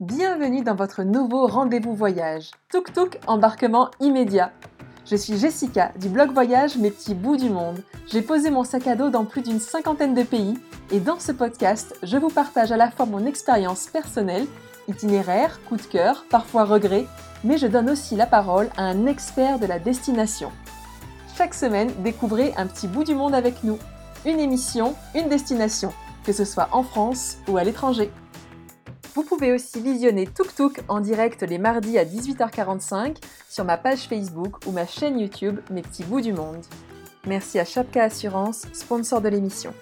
Bienvenue dans votre nouveau rendez-vous voyage. Tuk Tuk embarquement immédiat. Je suis Jessica du blog voyage Mes petits bouts du monde. J'ai posé mon sac à dos dans plus d'une cinquantaine de pays et dans ce podcast, je vous partage à la fois mon expérience personnelle, itinéraire, coup de cœur, parfois regret, mais je donne aussi la parole à un expert de la destination. Chaque semaine, découvrez un petit bout du monde avec nous. Une émission, une destination, que ce soit en France ou à l'étranger. Vous pouvez aussi visionner Tuk Tuk en direct les mardis à 18h45 sur ma page Facebook ou ma chaîne YouTube Mes petits bouts du monde. Merci à Chapka Assurance, sponsor de l'émission.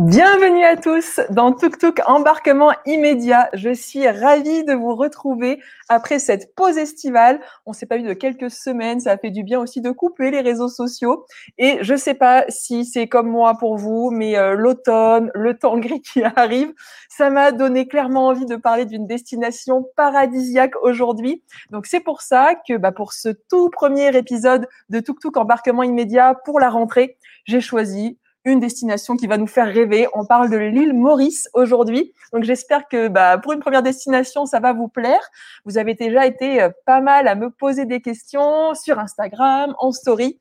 Bienvenue à tous dans Tuk Tuk embarquement immédiat. Je suis ravie de vous retrouver après cette pause estivale. On s'est pas vu de quelques semaines, ça a fait du bien aussi de couper les réseaux sociaux. Et je sais pas si c'est comme moi pour vous, mais euh, l'automne, le temps gris qui arrive, ça m'a donné clairement envie de parler d'une destination paradisiaque aujourd'hui. Donc c'est pour ça que bah, pour ce tout premier épisode de Tuk Tuk embarquement immédiat pour la rentrée, j'ai choisi une destination qui va nous faire rêver. On parle de l'île Maurice aujourd'hui. Donc j'espère que bah, pour une première destination, ça va vous plaire. Vous avez déjà été euh, pas mal à me poser des questions sur Instagram, en story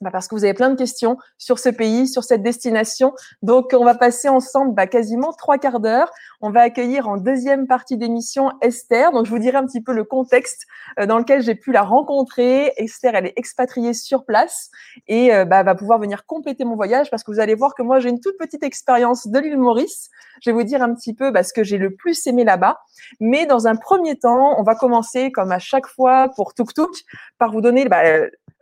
bah parce que vous avez plein de questions sur ce pays, sur cette destination. Donc, on va passer ensemble bah, quasiment trois quarts d'heure. On va accueillir en deuxième partie d'émission Esther. Donc, je vous dirai un petit peu le contexte euh, dans lequel j'ai pu la rencontrer. Esther, elle est expatriée sur place et euh, bah, va pouvoir venir compléter mon voyage parce que vous allez voir que moi, j'ai une toute petite expérience de l'île Maurice. Je vais vous dire un petit peu bah, ce que j'ai le plus aimé là-bas. Mais dans un premier temps, on va commencer, comme à chaque fois pour Tuk Tuk, par vous donner bah,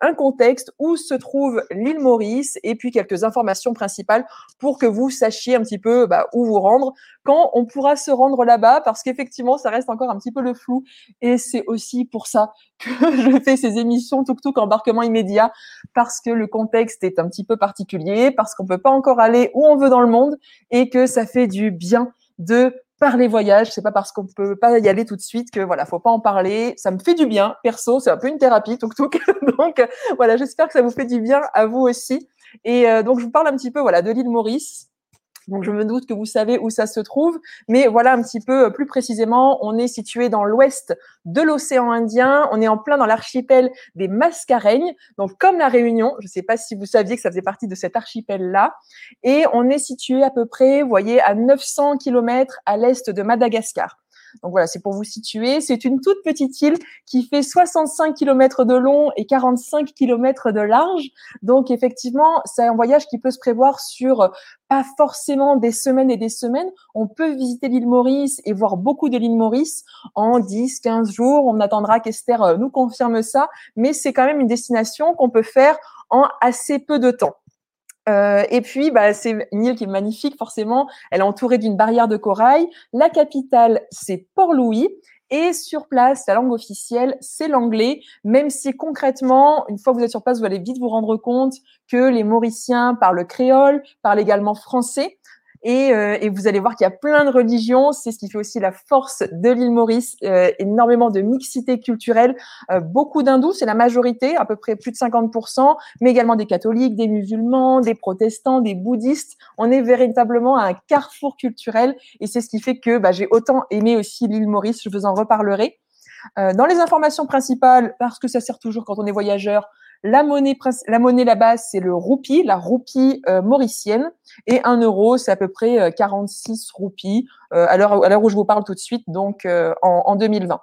un contexte où se trouve l'île Maurice et puis quelques informations principales pour que vous sachiez un petit peu bah, où vous rendre, quand on pourra se rendre là-bas, parce qu'effectivement, ça reste encore un petit peu le flou. Et c'est aussi pour ça que je fais ces émissions tuk-tuk embarquement immédiat, parce que le contexte est un petit peu particulier, parce qu'on peut pas encore aller où on veut dans le monde et que ça fait du bien de par les voyages. C'est pas parce qu'on peut pas y aller tout de suite que voilà, faut pas en parler. Ça me fait du bien, perso. C'est un peu une thérapie, tuk tuk. donc voilà, j'espère que ça vous fait du bien à vous aussi. Et euh, donc je vous parle un petit peu voilà de l'île Maurice. Donc je me doute que vous savez où ça se trouve, mais voilà un petit peu euh, plus précisément, on est situé dans l'ouest de l'océan Indien, on est en plein dans l'archipel des Mascareignes, donc comme la Réunion, je ne sais pas si vous saviez que ça faisait partie de cet archipel-là, et on est situé à peu près, vous voyez, à 900 km à l'est de Madagascar. Donc voilà, c'est pour vous situer. C'est une toute petite île qui fait 65 km de long et 45 km de large. Donc effectivement, c'est un voyage qui peut se prévoir sur pas forcément des semaines et des semaines. On peut visiter l'île Maurice et voir beaucoup de l'île Maurice en 10, 15 jours. On attendra qu'Esther euh, nous confirme ça, mais c'est quand même une destination qu'on peut faire en assez peu de temps. Euh, et puis, bah, c'est une île qui est magnifique, forcément. Elle est entourée d'une barrière de corail. La capitale, c'est Port-Louis. Et sur place, la langue officielle, c'est l'anglais, même si concrètement, une fois que vous êtes sur place, vous allez vite vous rendre compte que les Mauriciens parlent créole, parlent également français. Et, euh, et, vous allez voir qu'il y a plein de religions. C'est ce qui fait aussi la force de l'île Maurice. Euh, énormément de mixité culturelle. Euh, beaucoup d'hindous, c'est la majorité, à peu près plus de 50%, mais également des catholiques, des musulmans, des protestants, des bouddhistes. On est véritablement à un carrefour culturel. Et c'est ce qui fait que bah, j'ai autant aimé aussi l'île Maurice. Je vous en reparlerai. Euh, dans les informations principales, parce que ça sert toujours quand on est voyageur, la monnaie, la monnaie là-bas, c'est le roupie, la roupie euh, mauricienne. Et un euro, c'est à peu près 46 euh, roupies euh, à l'heure où je vous parle tout de suite, donc en, en 2020.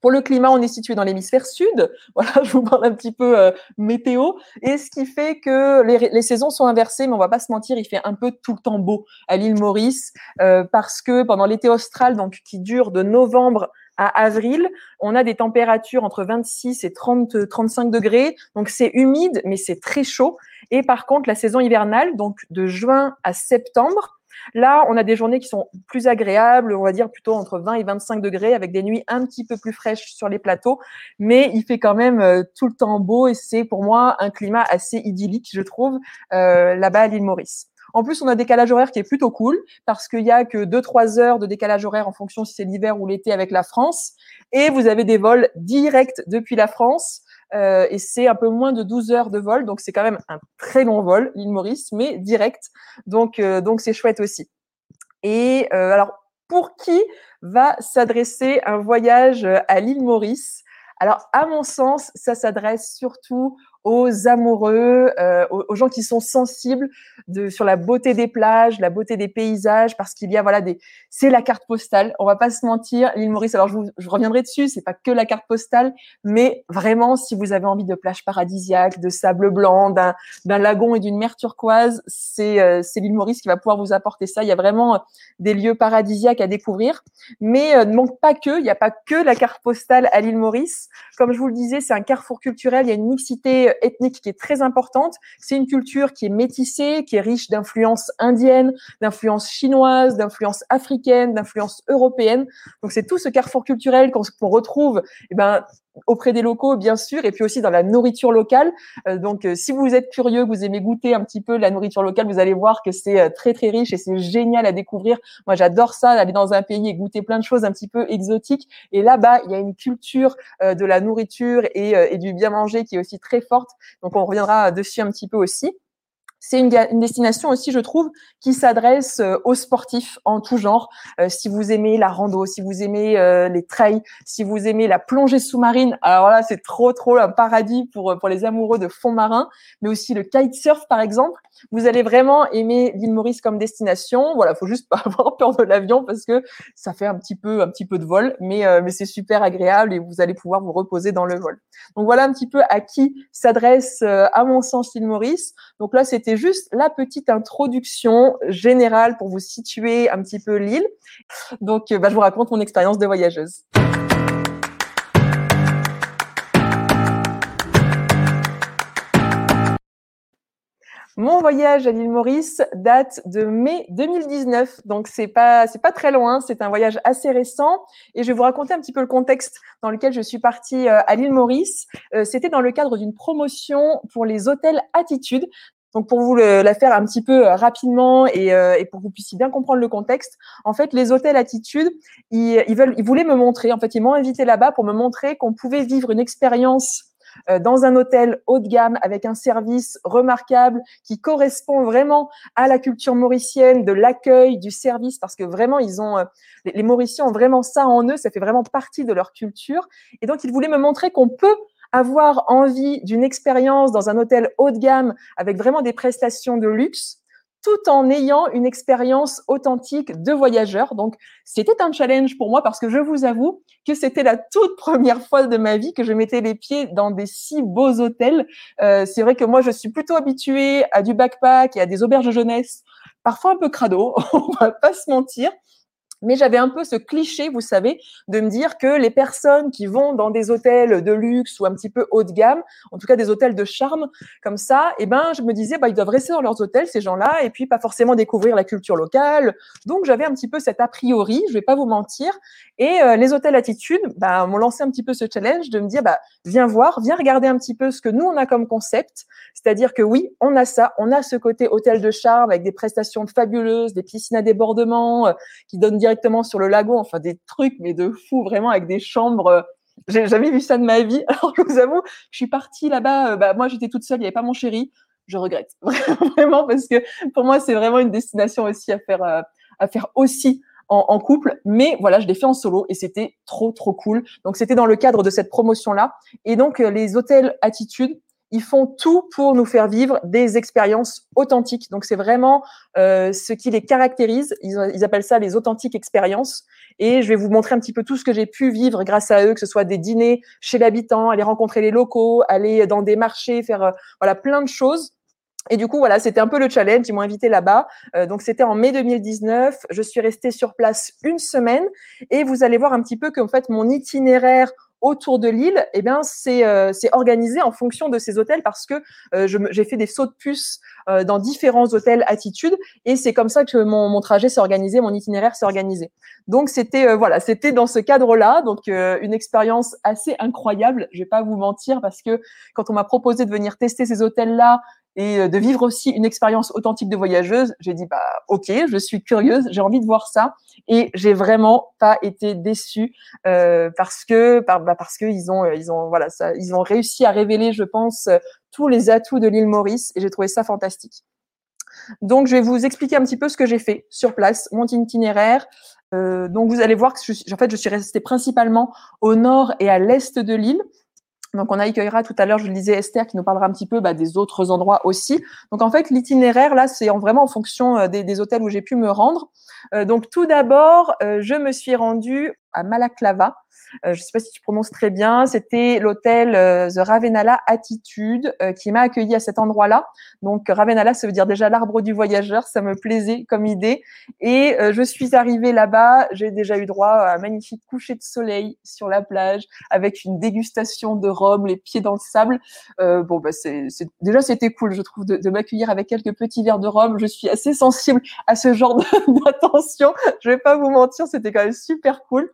Pour le climat, on est situé dans l'hémisphère sud. Voilà, je vous parle un petit peu euh, météo. Et ce qui fait que les, les, saisons sont inversées, mais on va pas se mentir, il fait un peu tout le temps beau à l'île Maurice euh, parce que pendant l'été austral, donc qui dure de novembre à avril, on a des températures entre 26 et 30, 35 degrés. Donc c'est humide, mais c'est très chaud. Et par contre, la saison hivernale, donc de juin à septembre, là, on a des journées qui sont plus agréables, on va dire plutôt entre 20 et 25 degrés, avec des nuits un petit peu plus fraîches sur les plateaux. Mais il fait quand même euh, tout le temps beau et c'est pour moi un climat assez idyllique, je trouve, euh, là-bas à l'île Maurice. En plus, on a un décalage horaire qui est plutôt cool parce qu'il y a que 2-3 heures de décalage horaire en fonction si c'est l'hiver ou l'été avec la France. Et vous avez des vols directs depuis la France. Euh, et c'est un peu moins de 12 heures de vol, donc c'est quand même un très long vol, l'île Maurice, mais direct. Donc, euh, c'est chouette aussi. Et euh, alors, pour qui va s'adresser un voyage à l'île Maurice? Alors, à mon sens, ça s'adresse surtout aux amoureux, euh, aux, gens qui sont sensibles de, sur la beauté des plages, la beauté des paysages, parce qu'il y a voilà des, c'est la carte postale. On va pas se mentir, l'île Maurice. Alors je, je reviendrai dessus, c'est pas que la carte postale, mais vraiment si vous avez envie de plages paradisiaques, de sable blanc, d'un, d'un lagon et d'une mer turquoise, c'est euh, c'est l'île Maurice qui va pouvoir vous apporter ça. Il y a vraiment des lieux paradisiaques à découvrir, mais euh, ne manque pas que, il n'y a pas que la carte postale à l'île Maurice. Comme je vous le disais, c'est un carrefour culturel. Il y a une mixité ethnique qui est très importante. C'est une culture qui est métissée, qui est riche d'influences indiennes, d'influences chinoises, d'influences africaines, d'influences européennes. Donc c'est tout ce carrefour culturel qu'on retrouve eh ben, auprès des locaux, bien sûr, et puis aussi dans la nourriture locale. Euh, donc, euh, si vous êtes curieux, vous aimez goûter un petit peu la nourriture locale, vous allez voir que c'est euh, très très riche et c'est génial à découvrir. Moi, j'adore ça, d'aller dans un pays et goûter plein de choses un petit peu exotiques. Et là-bas, il y a une culture de la nourriture et, et du bien manger qui est aussi très forte. Donc, on reviendra dessus un petit peu aussi. C'est une, destination aussi, je trouve, qui s'adresse euh, aux sportifs en tout genre. Euh, si vous aimez la rando, si vous aimez euh, les trails, si vous aimez la plongée sous-marine, alors là, c'est trop, trop un paradis pour, pour les amoureux de fond marin, mais aussi le kitesurf, par exemple. Vous allez vraiment aimer l'île Maurice comme destination. Voilà, faut juste pas avoir peur de l'avion parce que ça fait un petit peu, un petit peu de vol, mais, mais c'est super agréable et vous allez pouvoir vous reposer dans le vol. Donc voilà un petit peu à qui s'adresse, à mon sens, l'île Maurice. Donc là, c'était juste la petite introduction générale pour vous situer un petit peu l'île. Donc, euh, bah, je vous raconte mon expérience de voyageuse. Mon voyage à l'île Maurice date de mai 2019, donc c'est pas c'est pas très loin, c'est un voyage assez récent et je vais vous raconter un petit peu le contexte dans lequel je suis partie euh, à l'île Maurice. Euh, c'était dans le cadre d'une promotion pour les hôtels Attitude. Donc pour vous la faire un petit peu euh, rapidement et, euh, et, pour que vous puissiez bien comprendre le contexte, en fait les hôtels Attitude, ils, ils veulent, ils voulaient me montrer, en fait ils m'ont invité là-bas pour me montrer qu'on pouvait vivre une expérience euh, dans un hôtel haut de gamme avec un service remarquable qui correspond vraiment à la culture mauricienne, de l'accueil, du service, parce que vraiment ils ont les Mauriciens ont vraiment ça en eux, ça fait vraiment partie de leur culture. Et donc ils voulaient me montrer qu'on peut avoir envie d'une expérience dans un hôtel haut de gamme avec vraiment des prestations de luxe, tout en ayant une expérience authentique de voyageur. Donc, c'était un challenge pour moi parce que je vous avoue que c'était la toute première fois de ma vie que je mettais les pieds dans des si beaux hôtels. Euh, c'est vrai que moi, je suis plutôt habituée à du backpack et à des auberges de jeunesse, parfois un peu crado, on va pas se mentir. Mais j'avais un peu ce cliché, vous savez, de me dire que les personnes qui vont dans des hôtels de luxe ou un petit peu haut de gamme, en tout cas des hôtels de charme comme ça, eh ben je me disais bah ils doivent rester dans leurs hôtels ces gens-là et puis pas forcément découvrir la culture locale. Donc j'avais un petit peu cet a priori, je vais pas vous mentir. Et euh, les hôtels Attitude bah, m'ont lancé un petit peu ce challenge de me dire bah viens voir, viens regarder un petit peu ce que nous on a comme concept. C'est-à-dire que oui, on a ça, on a ce côté hôtel de charme avec des prestations fabuleuses, des piscines à débordement euh, qui donnent directement sur le lagon, enfin des trucs mais de fou vraiment avec des chambres. Euh, j'ai jamais vu ça de ma vie. Alors je vous avoue, je suis partie là-bas. Euh, bah, moi j'étais toute seule, il n'y avait pas mon chéri. Je regrette vraiment parce que pour moi c'est vraiment une destination aussi à faire euh, à faire aussi en, en, couple, mais voilà, je l'ai fait en solo et c'était trop trop cool. Donc c'était dans le cadre de cette promotion là. Et donc les hôtels Attitude, ils font tout pour nous faire vivre des expériences authentiques. Donc c'est vraiment euh, ce qui les caractérise. Ils, appellent ça les authentiques expériences. Et je vais vous montrer un petit peu tout ce que j'ai pu vivre grâce à eux, que ce soit des dîners chez l'habitant, aller rencontrer les locaux, aller dans des marchés, faire euh, voilà plein de choses. Et du coup, voilà, c'était un peu le challenge. Ils m'ont invité là-bas. Euh, donc, c'était en mai 2019. Je suis restée sur place une semaine. Et vous allez voir un petit peu qu'en fait, mon itinéraire autour de l'île, eh bien, c'est euh, organisé en fonction de ces hôtels parce que euh, j'ai fait des sauts de puce euh, dans différents hôtels Attitude et c'est comme ça que mon, mon trajet s'est organisé, mon itinéraire s'est organisé. Donc c'était euh, voilà, c'était dans ce cadre-là, donc une expérience assez incroyable. Je vais pas vous mentir parce que quand on m'a proposé de venir tester ces hôtels-là et euh, de vivre aussi une expérience authentique de voyageuse, j'ai dit bah ok, je suis curieuse, j'ai envie de voir ça et j'ai vraiment pas été déçue euh, parce que bah, parce que ils ont ils ont voilà ça ils ont réussi à révéler je pense tous les atouts de l'île Maurice et j'ai trouvé ça fantastique. Donc je vais vous expliquer un petit peu ce que j'ai fait sur place, mon itinéraire. donc vous allez voir que je, en fait je suis restée principalement au nord et à l'est de l'île. Donc on accueillera tout à l'heure, je le disais, Esther qui nous parlera un petit peu bah, des autres endroits aussi. Donc en fait l'itinéraire là c'est vraiment en fonction des, des, hôtels où j'ai pu me rendre. donc tout d'abord je me suis rendue à Malaclava. Euh, je ne sais pas si tu prononces très bien. C'était l'hôtel euh, The Ravenala Attitude euh, qui m'a accueilli à cet endroit-là. Donc Ravenala, ça veut dire déjà l'arbre du voyageur. Ça me plaisait comme idée. Et je suis arrivée là-bas. J'ai déjà eu droit à un magnifique coucher de soleil sur la plage avec une dégustation de rhum, les pieds dans le sable. bon, bah c'est déjà c'était cool, je trouve, de, de m'accueillir avec quelques petits verres de rhum. Je suis assez sensible à ce genre d'attention. Je vais pas vous mentir, c'était quand même super cool.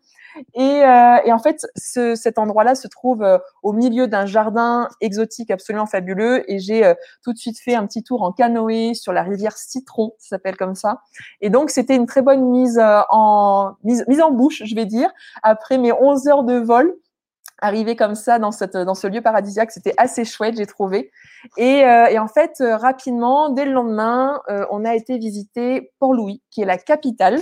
Et, euh, et, en fait, ce, cet endroit-là se trouve euh, au milieu d'un jardin exotique absolument fabuleux. Et j'ai euh, tout de suite fait un petit tour en canoë sur la rivière Citron, ça s'appelle comme ça. Et donc, c'était une très bonne mise en mise, en bouche, je vais dire, après mes 11 heures de vol arriver comme ça dans, cette, dans ce lieu paradisiaque, c'était assez chouette, j'ai trouvé. Et, en fait, rapidement, dès le lendemain, on a été visiter Port-Louis, qui est la capitale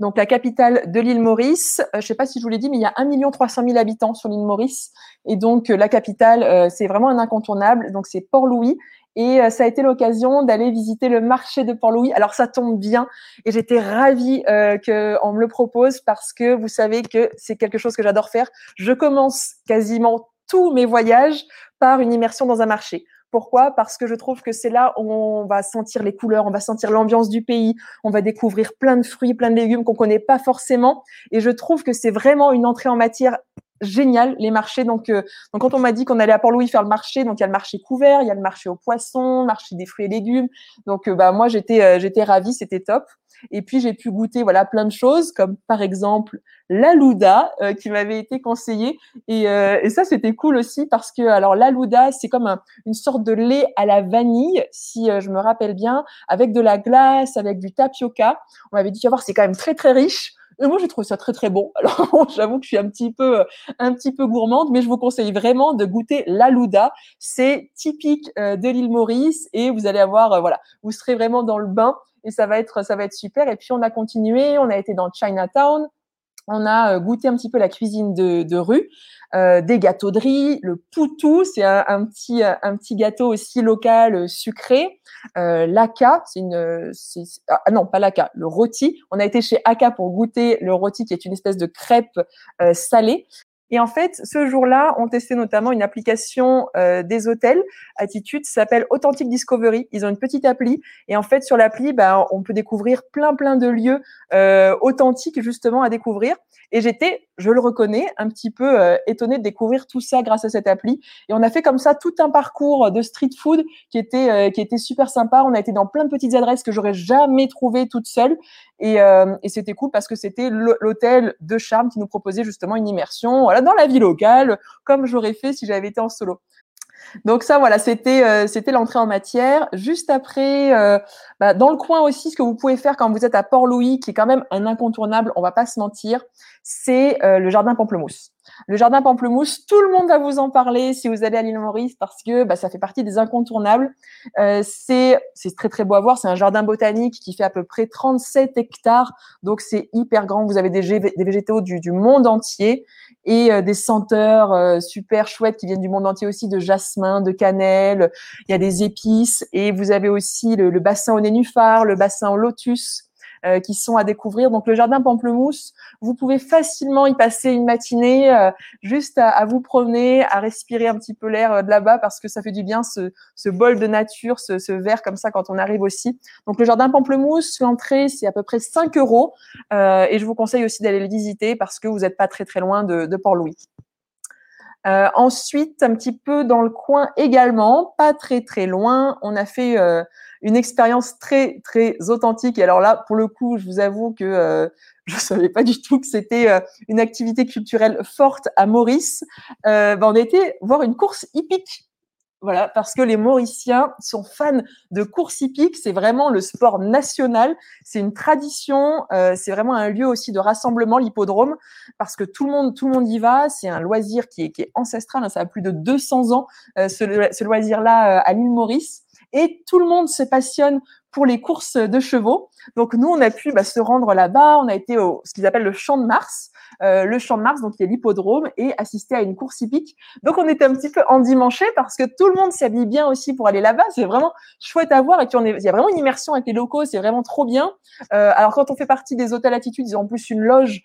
donc la capitale de l'île Maurice. Euh, je ne sais pas si je vous l'ai dit, mais il y a 1 300 000 habitants sur l'île Maurice. Et donc euh, la capitale, euh, c'est vraiment un incontournable. Donc c'est Port-Louis. Et ça a été l'occasion d'aller visiter le marché de Port-Louis. Alors ça tombe bien et j'étais ravie qu'on me le propose parce que vous savez que c'est quelque chose que j'adore faire. Je commence quasiment tous mes voyages par une immersion dans un marché. Pourquoi? Parce que je trouve que c'est là où on va sentir les couleurs, on va sentir l'ambiance du pays, on va découvrir plein de fruits, plein de légumes qu'on connaît pas forcément. Et je trouve que c'est vraiment une entrée en matière géniale, les marchés. Donc, euh, donc quand on m'a dit qu'on allait à Port-Louis faire le marché, donc il y a le marché couvert, il y a le marché aux poissons, le marché des fruits et légumes. Donc euh, bah moi j'étais euh, j'étais ravie, c'était top. Et puis j'ai pu goûter voilà plein de choses comme par exemple l'alouda euh, qui m'avait été conseillé et, euh, et ça c'était cool aussi parce que alors l'alouda c'est comme une sorte de lait à la vanille si je me rappelle bien avec de la glace avec du tapioca. On m'avait dit tu vas voir c'est quand même très très riche. Et moi, j'ai trouvé ça très très bon. Alors, j'avoue que je suis un petit peu, un petit peu gourmande, mais je vous conseille vraiment de goûter l'alouda. C'est typique de l'île Maurice et vous allez avoir, voilà, vous serez vraiment dans le bain et ça va être ça va être super. Et puis on a continué, on a été dans Chinatown, on a euh, goûté un petit peu la cuisine de, de rue, euh, des gâteaux de riz, le poutou, c'est un, petit un petit gâteau aussi local euh, sucré. Euh, L'aka, c'est une ah non pas l'aka, le rôti. On a été chez Aka pour goûter le rôti qui est une espèce de crêpe euh, salée. Et en fait, ce jour-là, on testait notamment une application euh, des hôtels. Attitude s'appelle Authentic Discovery. Ils ont une petite appli. Et en fait, sur l'appli, bah, on peut découvrir plein, plein de lieux euh, authentiques justement à découvrir. Et j'étais, je le reconnais, un petit peu euh, étonnée de découvrir tout ça grâce à cette appli. Et on a fait comme ça tout un parcours de street food qui était euh, qui était super sympa. On a été dans plein de petites adresses que j'aurais jamais trouvées toute seule. Et, euh, et c'était cool parce que c'était l'hôtel de charme qui nous proposait justement une immersion voilà, dans la vie locale, comme j'aurais fait si j'avais été en solo. Donc ça, voilà, c'était euh, c'était l'entrée en matière. Juste après, euh, bah, dans le coin aussi, ce que vous pouvez faire quand vous êtes à Port-Louis, qui est quand même un incontournable, on va pas se mentir, c'est euh, le jardin Pamplemousse. Le jardin Pamplemousse, tout le monde va vous en parler si vous allez à l'île Maurice parce que bah, ça fait partie des incontournables. Euh, c'est très très beau à voir. C'est un jardin botanique qui fait à peu près 37 hectares, donc c'est hyper grand. Vous avez des, végétaux du, du, monde entier et euh, des senteurs euh, super chouettes qui viennent du monde entier aussi, de jasmin, de cannelle. Il y a des épices et vous avez aussi le, le bassin au nénuphar, le bassin au lotus. Euh, qui sont à découvrir. Donc le jardin Pamplemousse, vous pouvez facilement y passer une matinée, euh, juste à, à, vous promener, à respirer un petit peu l'air euh, de là-bas parce que ça fait du bien ce, ce bol de nature, ce, ce verre comme ça quand on arrive aussi. Donc le jardin Pamplemousse, l'entrée c'est à peu près 5 euros et je vous conseille aussi d'aller le visiter parce que vous n'êtes pas très très loin de, de Port-Louis. Euh, ensuite, un petit peu dans le coin également, pas très très loin, on a fait euh, une expérience très très authentique. Alors là, pour le coup, je vous avoue que euh, je savais pas du tout que c'était une activité culturelle forte à Maurice. Ben, on été voir une course hippique voilà, parce que les Mauriciens sont fans de course hippique. C'est vraiment le sport national. C'est une tradition. Euh, c'est vraiment un lieu aussi de rassemblement, l'hippodrome, parce que tout le monde, tout le monde y va. C'est un loisir qui est, qui est ancestral. Hein. ça a plus de 200 ans, euh, ce, ce loisir-là euh, à l'île Maurice. Et tout le monde se passionne pour les courses de chevaux. Donc nous, on a pu bah, se rendre là-bas. On a été au ce qu'ils appellent le Champ de Mars. Euh, le Champ de Mars, donc il y a l'hippodrome, et assister à une course hippique. Donc on était un petit peu endimanché parce que tout le monde s'habille bien aussi pour aller là-bas. C'est vraiment chouette à voir et puis il y a vraiment une immersion avec les locaux. C'est vraiment trop bien. Euh, alors quand on fait partie des hôtels Attitude, ils ont en plus une loge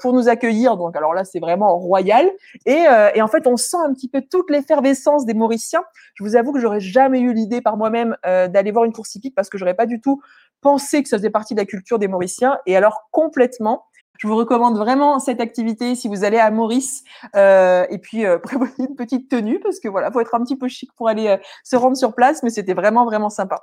pour nous accueillir. Donc alors là, c'est vraiment royal. Et, euh, et, en fait, on sent un petit peu toute l'effervescence des Mauriciens. Je vous avoue que j'aurais jamais eu l'idée par moi-même euh, d'aller voir une course hippique parce que j'aurais pas du tout pensé que ça faisait partie de la culture des Mauriciens. Et alors complètement. Je vous recommande vraiment cette activité si vous allez à Maurice. Euh, et puis euh, prévoyez une petite tenue parce que voilà, faut être un petit peu chic pour aller euh, se rendre sur place, mais c'était vraiment vraiment sympa.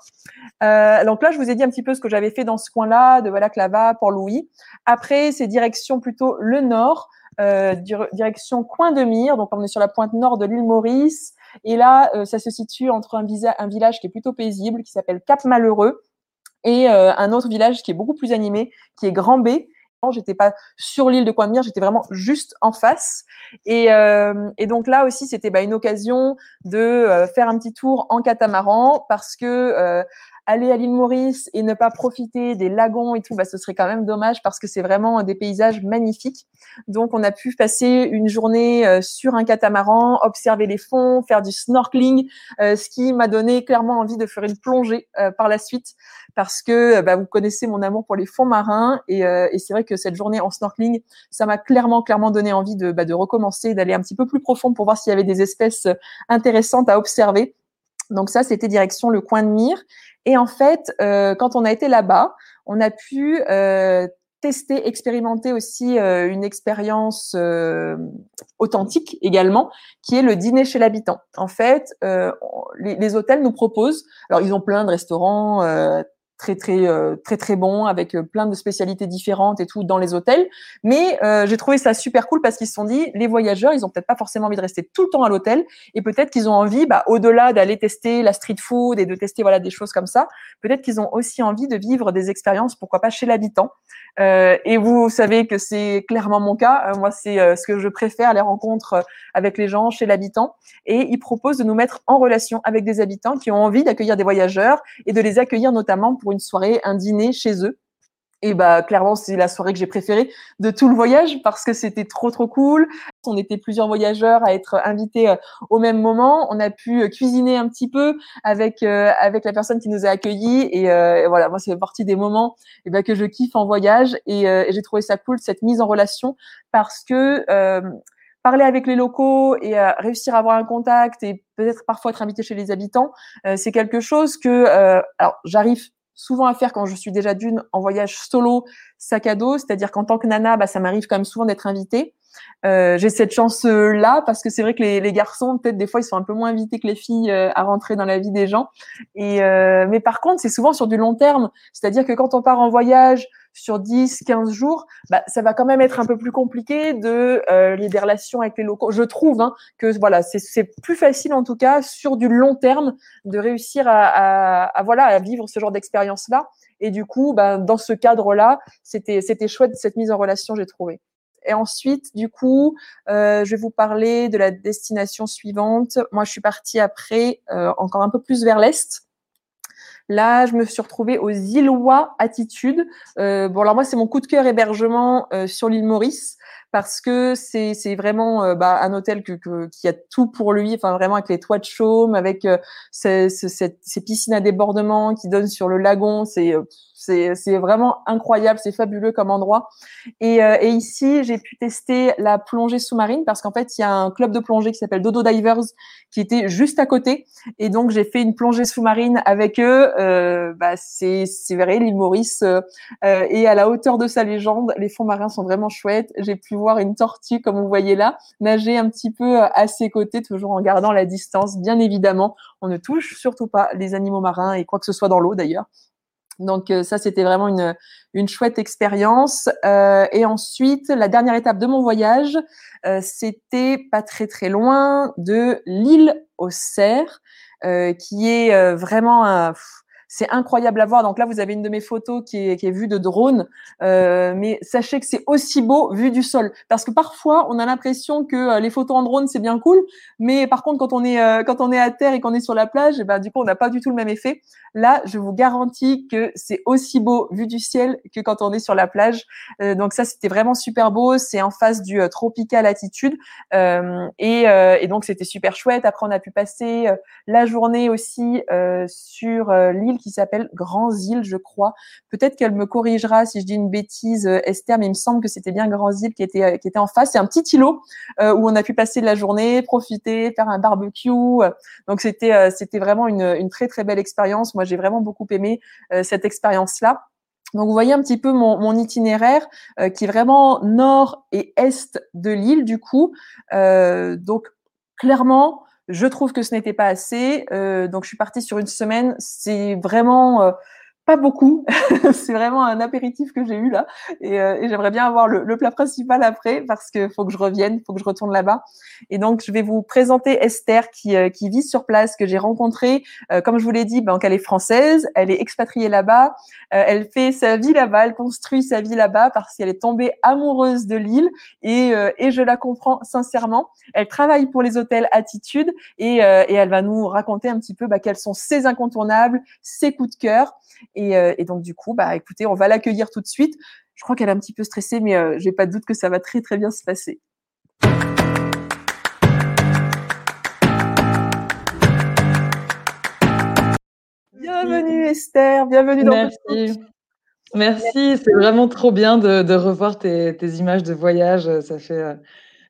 Euh, donc là, je vous ai dit un petit peu ce que j'avais fait dans ce coin-là, de Valaclava, Port-Louis. Après, c'est direction plutôt le nord, euh, direction Coin de Mire. Donc on est sur la pointe nord de l'île Maurice. Et là, euh, ça se situe entre un, un village qui est plutôt paisible, qui s'appelle Cap Malheureux, et un autre village qui est beaucoup plus animé, qui est Grand B j'étais pas sur l'île de Mire, j'étais vraiment juste en face. Et, euh, donc là aussi, c'était bah, une occasion de euh, faire un petit tour en catamaran parce que euh, aller à l'île Maurice et ne pas profiter des lagons et tout, bah, ce serait quand même dommage parce que c'est vraiment des paysages magnifiques. Donc, on a pu passer une journée euh, sur un catamaran, observer les fonds, faire du snorkeling, euh, ce qui m'a donné clairement envie de faire une plongée euh, par la suite parce que bah, vous connaissez mon amour pour les fonds marins et, et c'est vrai que cette journée en snorkeling, ça m'a clairement, clairement donné envie de, bah, de recommencer, d'aller un petit peu plus profond pour voir s'il y avait des espèces intéressantes à observer. Donc ça, c'était direction le coin de mire. Et en fait, euh, quand on a été là-bas, on a pu euh, tester, expérimenter aussi euh, une expérience euh, authentique également, qui est le dîner chez l'habitant. En fait, euh, les, les, hôtels nous proposent, alors ils ont plein de restaurants très très euh, très très bon avec euh, plein de spécialités différentes et tout dans les hôtels. Mais euh, j'ai trouvé ça super cool parce qu'ils se sont dit les voyageurs ils ont peut-être pas forcément envie de rester tout le temps à l'hôtel et peut-être qu'ils ont envie bah, au-delà d'aller tester la street food et de tester voilà des choses comme ça, peut-être qu'ils ont aussi envie de vivre des expériences pourquoi pas chez l'habitant. Euh, et vous savez que c'est clairement mon cas. moi c'est ce que je préfère les rencontres avec les gens chez l'habitant et ils proposent de nous mettre en relation avec des habitants qui ont envie d'accueillir des voyageurs et de les accueillir notamment pour une soirée, un dîner chez eux. Et bah clairement c'est la soirée que j'ai préférée de tout le voyage parce que c'était trop trop cool. On était plusieurs voyageurs à être invités euh, au même moment. On a pu euh, cuisiner un petit peu avec euh, avec la personne qui nous a accueillis et, voilà moi c'est partie des moments et eh ben, que je kiffe en voyage et, et j'ai trouvé ça cool cette mise en relation parce que parler avec les locaux et réussir à avoir un contact et peut-être parfois être invité chez les habitants, c'est quelque chose que alors j'arrive souvent à faire quand je suis déjà d'une en voyage solo, sac à dos, c'est-à-dire qu'en tant que nana, bah, ça m'arrive quand même souvent d'être invitée. Euh, j'ai cette chance-là parce que c'est vrai que les, les garçons, peut-être des fois, ils sont un peu moins invités que les filles euh, à rentrer dans la vie des gens. Et euh, mais par contre, c'est souvent sur du long terme, c'est-à-dire que quand on part en voyage sur 10, 15 jours, bah, ça va quand même être un peu plus compliqué de euh, lier des relations avec les locaux. Je trouve hein, que voilà, c'est plus facile en tout cas sur du long terme de réussir à, à, à voilà à vivre ce genre d'expérience-là. Et du coup, bah, dans ce cadre-là, c'était c'était chouette cette mise en relation, j'ai trouvé. Et ensuite, du coup, euh, je vais vous parler de la destination suivante. Moi, je suis partie après euh, encore un peu plus vers l'est. Là, je me suis retrouvée aux Îlois Attitude. Euh, bon, alors moi, c'est mon coup de cœur hébergement euh, sur l'île Maurice parce que c'est c'est vraiment euh, bah, un hôtel que, que, qui a tout pour lui, enfin vraiment avec les toits de chaume, avec euh, ces, ces, ces, piscines à débordement qui donnent sur le lagon, c'est c'est vraiment incroyable, c'est fabuleux comme endroit. Et, euh, et ici, j'ai pu tester la plongée sous-marine parce qu'en fait, il y a un club de plongée qui s'appelle Dodo Divers qui était juste à côté. Et donc, j'ai fait une plongée sous-marine avec eux. Euh, bah, c'est vrai, l'île Maurice euh, euh, et à la hauteur de sa légende, les fonds marins sont vraiment chouettes. J'ai pu voir une tortue, comme vous voyez là, nager un petit peu à ses côtés, toujours en gardant la distance, bien évidemment. On ne touche surtout pas les animaux marins et quoi que ce soit dans l'eau d'ailleurs. Donc euh, ça, c'était vraiment une, une chouette expérience. Euh, et ensuite, la dernière étape de mon voyage, euh, c'était pas très très loin de l'île au Cerf, qui est vraiment un, C'est incroyable à voir. Donc là, vous avez une de mes photos qui est, qui est vue de drone, euh, mais sachez que c'est aussi beau vu du sol, parce que parfois on a l'impression que euh, les photos en drone c'est bien cool, mais par contre quand on est euh, quand on est à terre et qu'on est sur la plage, et eh ben du coup on n'a pas du tout le même effet. Là, je vous garantis que c'est aussi beau vu du ciel que quand on est sur la plage. Euh, donc ça, c'était vraiment super beau. C'est en face du tropical altitude et, et donc c'était super chouette. Après, on a pu passer la journée aussi sur l'île qui s'appelle Grands Îles, je crois. Peut-être qu'elle me corrigera si je dis une bêtise, Esther, mais il me semble que c'était bien Grands Îles qui était qui était en face. C'est un petit îlot où on a pu passer la journée, profiter, faire un barbecue. Donc c'était c'était vraiment une, une très très belle expérience. Moi, j'ai vraiment beaucoup aimé cette expérience-là. Donc vous voyez un petit peu mon, itinéraire qui est vraiment nord et est de l'île du coup. Euh, donc clairement, je trouve que ce n'était pas assez. Euh, donc, je suis partie sur une semaine. C'est vraiment euh, pas beaucoup. c'est vraiment un apéritif que j'ai eu là. Et, euh, j'aimerais bien avoir le, plat principal après parce que faut que je revienne, faut que je retourne là-bas. Et donc, je vais vous présenter Esther qui, euh, vit sur place, que j'ai rencontrée. Euh, comme je vous l'ai dit, ben, elle est française, elle est expatriée là-bas. elle fait sa vie là-bas, elle construit sa vie là-bas parce qu'elle est tombée amoureuse de l'île et, je la comprends sincèrement. Elle travaille pour les hôtels Attitude et, elle va nous raconter un petit peu ben, quels sont ses incontournables, ses coups de cœur. Et, donc du coup, bah écoutez, on va l'accueillir tout de suite. Je crois qu'elle est un petit peu stressée, mais euh, j'ai pas de doute que ça va très très bien se passer. Bienvenue Esther, bienvenue dans Merci. Merci, c'est vraiment trop bien de, revoir tes, tes, images de voyage. Ça fait euh,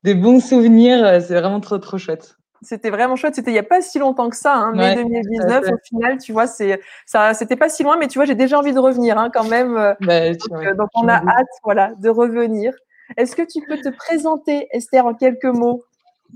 des bons souvenirs. C'est vraiment trop trop chouette. C'était vraiment chouette. C'était il n'y a pas si longtemps que ça, hein, mai 2019. Au final, tu vois, c'est ça, c'était pas si loin, mais tu vois, j'ai déjà envie de revenir hein, quand même. Euh, bah, donc, donc on a hâte, voilà, de revenir. Est-ce que tu peux te présenter, Esther, en quelques mots?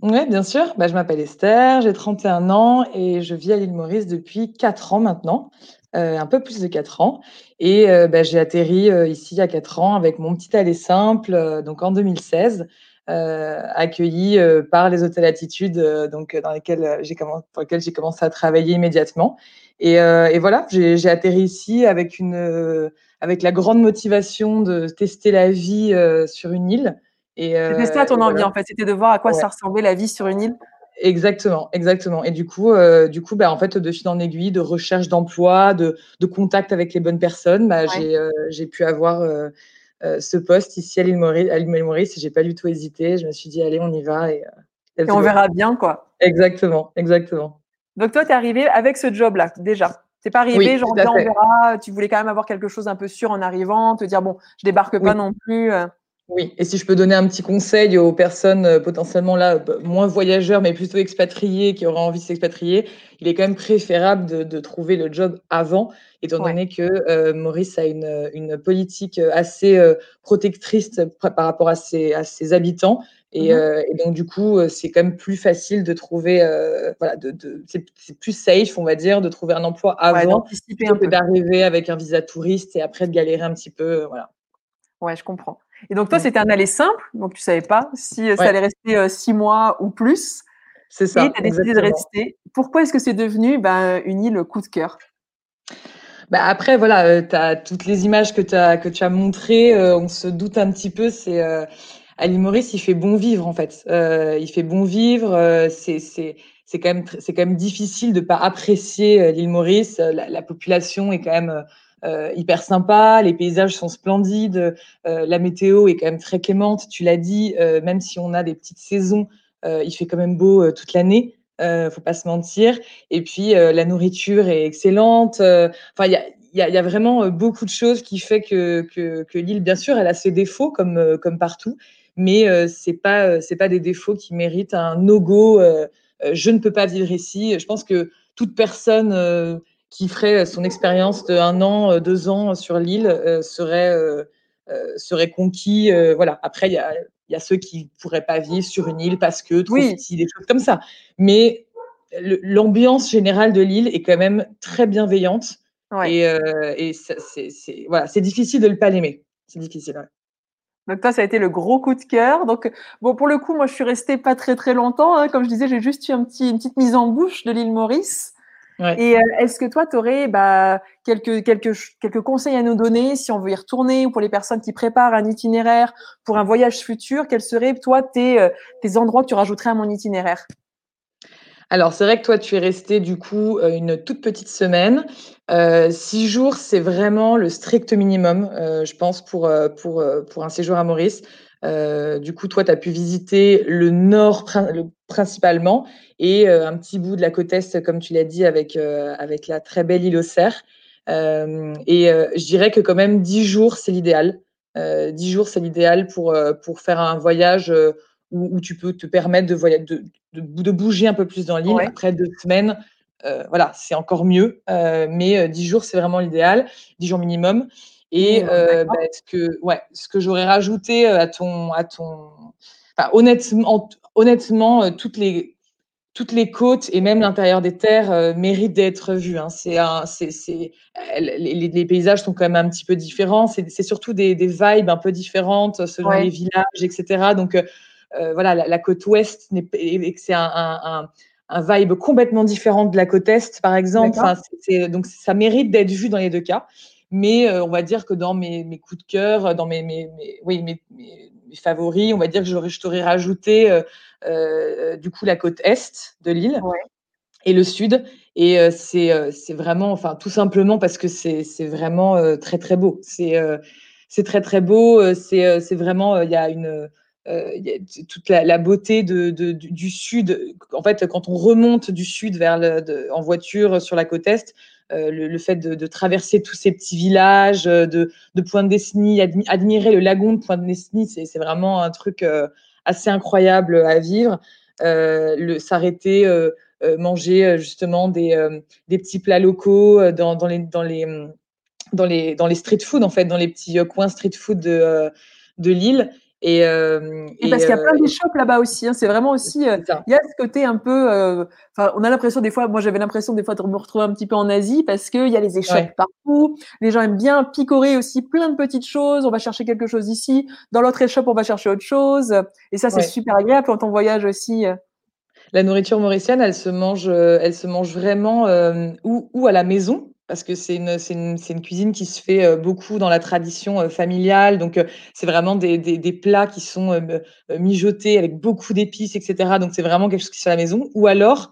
Oui, bien sûr. Bah, je m'appelle Esther, j'ai 31 ans et je vis à l'île Maurice depuis 4 ans maintenant. Euh, un peu plus de 4 ans. Et euh, bah, j'ai atterri euh, ici il y a 4 ans avec mon petit aller simple, euh, donc en 2016. Euh, accueilli euh, par les hôtels Attitude, euh, donc dans lesquels j'ai commencé, pour lesquels j'ai commencé à travailler immédiatement. Et, et voilà, j'ai atterri ici avec une, avec la grande motivation de tester la vie sur une île. C'était ça ton envie en fait, c'était de voir à quoi ça ressemblait la vie sur une île? Exactement, exactement. Et du coup, euh, du coup, bah, en fait, de fil en aiguille, de recherche d'emploi, de, de, contact avec les bonnes personnes, bah, ouais. j'ai euh, pu avoir euh, euh, ce poste ici à l'île Maurice, à Maurice j'ai pas du tout hésité. Je me suis dit, allez, on y va. Et, euh, et on verra bien, quoi. Exactement, exactement. Donc, toi, tu es arrivé avec ce job-là, déjà. Tu pas arrivé, oui, genre, on verra. Tu voulais quand même avoir quelque chose un peu sûr en arrivant, te dire, bon, je débarque pas non plus. Euh. Oui, et si je peux donner un petit conseil aux personnes euh, potentiellement là, moins voyageurs, mais plutôt expatriés, qui auraient envie de s'expatrier, il est quand même préférable de, de, trouver le job avant, étant ouais. donné que euh, Maurice a une, une, politique assez euh, protectrice par rapport à ses, à ses habitants. Et, mmh. euh, et, donc, du coup, c'est quand même plus facile de trouver, euh, voilà, de, de c'est plus safe, on va dire, de trouver un emploi avant ouais, que d'arriver avec un visa touriste et après de galérer un petit peu. Voilà. Ouais, je comprends. Et donc, toi, c'était un aller simple, donc tu savais pas si ouais. ça allait rester euh, six mois ou plus. C'est ça. Et tu as décidé exactement. de rester. Pourquoi est-ce que c'est devenu ben, une île coup de cœur? Bah après, voilà, euh, tu as toutes les images que, as, que tu as montrées, euh, on se doute un petit peu, c'est euh, à l'île Maurice, il fait bon vivre en fait. Euh, il fait bon vivre, euh, c'est c'est quand même c'est quand même difficile de pas apprécier l'île Maurice. La, la, population est quand même euh, hyper sympa, les paysages sont splendides, euh, la météo est quand même très clémente, tu l'as dit, euh, même si on a des petites saisons, il fait quand même beau toute l'année. Euh, faut pas se mentir. Et puis euh, la nourriture est excellente. Enfin, il y a, vraiment beaucoup de choses qui fait que, que, l'île, bien sûr, elle a ses défauts comme comme partout, mais euh, c'est pas pas des défauts qui méritent un no-go. je ne peux pas vivre ici. Je pense que toute personne qui ferait son expérience de un an, deux ans sur l'île serait serait conquis. voilà. Après, il y a y a ceux qui pourraient pas vivre sur une île parce que trop oui. petit, des choses comme ça. Mais l'ambiance générale de l'île est quand même très bienveillante. Ouais. Et, euh, et c'est voilà, difficile de ne pas l'aimer. C'est difficile. Ouais. Donc toi, ça a été le gros coup de cœur. Donc bon, pour le coup, moi, je suis restée pas très très longtemps. Hein. Comme je disais, j'ai juste eu un petit, une petite mise en bouche de l'île Maurice. Et est-ce que toi, tu aurais bah, quelques, quelques, quelques conseils à nous donner si on veut y retourner ou pour les personnes qui préparent un itinéraire pour un voyage futur Quels seraient, toi, tes, tes endroits que tu rajouterais à mon itinéraire? Alors, c'est vrai que toi, tu es resté du coup euh, une toute petite semaine. Euh, six jours, c'est vraiment le strict minimum, euh, je pense, pour, pour, pour un séjour à Maurice. Du coup, toi, tu as pu visiter le nord principalement et un petit bout de la côte est, comme tu l'as dit, avec, avec la très belle île aux Cerfs. et je dirais que quand même, dix jours, c'est l'idéal. Dix jours, c'est l'idéal pour, pour faire un voyage où, tu peux te permettre de, voyager, de, de, bouger un peu plus dans l'île. Après deux semaines, euh, voilà, c'est encore mieux. Euh, mais euh, dix jours, c'est vraiment l'idéal, dix jours minimum. Et bah, ce que, ouais, ce que j'aurais rajouté à ton, à ton, honnêtement, honnêtement, toutes les, toutes les côtes et même l'intérieur des terres méritent d'être vus. Hein. C'est c'est, c'est, les, les, paysages sont quand même un petit peu différents. C'est, c'est surtout des, des, vibes un peu différentes selon les villages, etc. Donc euh, voilà, la, côte ouest, c'est un, vibe complètement différent de la côte est, par exemple. donc, ça mérite d'être vu dans les deux cas. Mais euh, on va dire que dans mes, coups de cœur, dans mes, oui, mes, favoris, on va dire que je t'aurais rajouté euh, du coup la côte est de l'île et le sud. Et c'est vraiment, enfin, tout simplement parce que c'est vraiment très, très beau. C'est très, très beau. C'est vraiment, il y a une euh, toute la, beauté de, du sud. En fait, quand on remonte du sud vers le, en voiture sur la côte est, euh, le, fait de, traverser tous ces petits villages, euh, de, de Pointe-Dessny, admirer le lagon de Pointe-Dessny, c'est vraiment un truc assez incroyable à vivre. S'arrêter, manger justement des, petits plats locaux dans, dans, les, dans, les, dans, les, dans les street food, en fait, dans les petits coins street food de, de Lille. Et, euh, parce qu'il y a plein d'échoppes là-bas aussi. Hein. C'est vraiment aussi. Euh, il y a ce côté un peu. Euh, enfin, on a l'impression des fois. Moi, j'avais l'impression des fois de me retrouver un petit peu en Asie parce qu'il y a les échoppes partout. Les gens aiment bien picorer aussi plein de petites choses. On va chercher quelque chose ici. Dans l'autre échoppe, on va chercher autre chose. Et ça, c'est super agréable quand on voyage aussi. La nourriture mauricienne, elle se mange, elle se mange vraiment ou, ou à la maison parce que c'est une, une, une, cuisine qui se fait beaucoup dans la tradition familiale. Donc, c'est vraiment des, des, des, plats qui sont mijotés avec beaucoup d'épices, etc. Donc, c'est vraiment quelque chose qui se fait à la maison. Ou alors,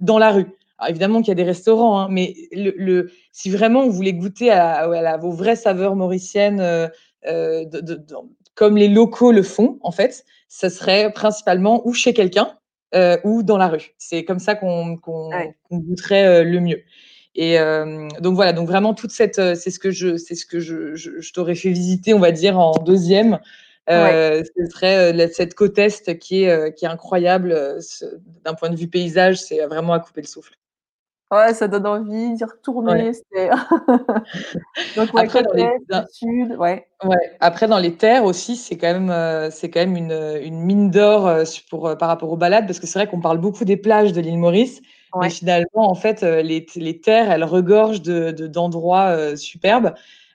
dans la rue. Alors, évidemment qu'il y a des restaurants, hein, mais le, le, si vraiment vous voulez goûter à, à, vos vraies saveurs mauriciennes, euh, de, de, comme les locaux le font, en fait, ça serait principalement ou chez quelqu'un euh, ou dans la rue. C'est comme ça qu'on qu goûterait le mieux. Et euh, donc voilà, donc vraiment toute cette, euh, c'est ce que je, c'est ce que je, je, t'aurais fait visiter, on va dire en deuxième. Euh, Ce serait euh, cette côte est qui est, qui est incroyable d'un point de vue paysage, c'est vraiment à couper le souffle. Ouais, ça donne envie d'y retourner. Donc, ouais, Après, dans les... sud, ouais. ouais. Après, dans les terres aussi, c'est quand même, c'est quand même une, une mine d'or pour, par rapport aux balades, parce que c'est vrai qu'on parle beaucoup des plages de l'île Maurice, mais finalement, en fait, les, les terres, elles regorgent de, d'endroits euh, superbes.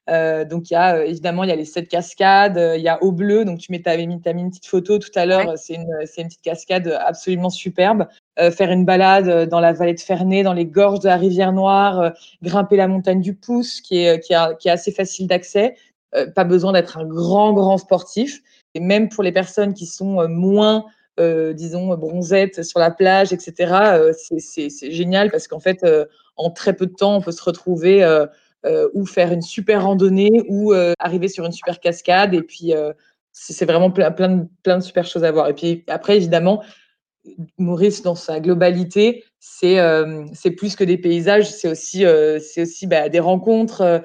Euh, donc, il y a évidemment, il y a les sept cascades, il y a Eau Bleu. Donc, tu mets, avais mis, as mis une petite photo tout à l'heure. C'est, une, une petite cascade absolument superbe. faire une balade dans la vallée de Ferney, dans les gorges de la rivière Noire, grimper la montagne du Pouce, qui est, qui, qui est assez facile d'accès. pas besoin d'être un grand, grand sportif. Et même pour les personnes qui sont moins disons, bronzette sur la plage, etc. Euh, c'est génial parce qu'en fait, euh, en très peu de temps, on peut se retrouver ou faire une super randonnée ou arriver sur une super cascade. Et puis, c'est vraiment plein, plein, de, plein de super choses à voir. Et puis après, évidemment, Maurice, dans sa globalité, c'est plus que des paysages, c'est aussi, c'est aussi bah, des rencontres.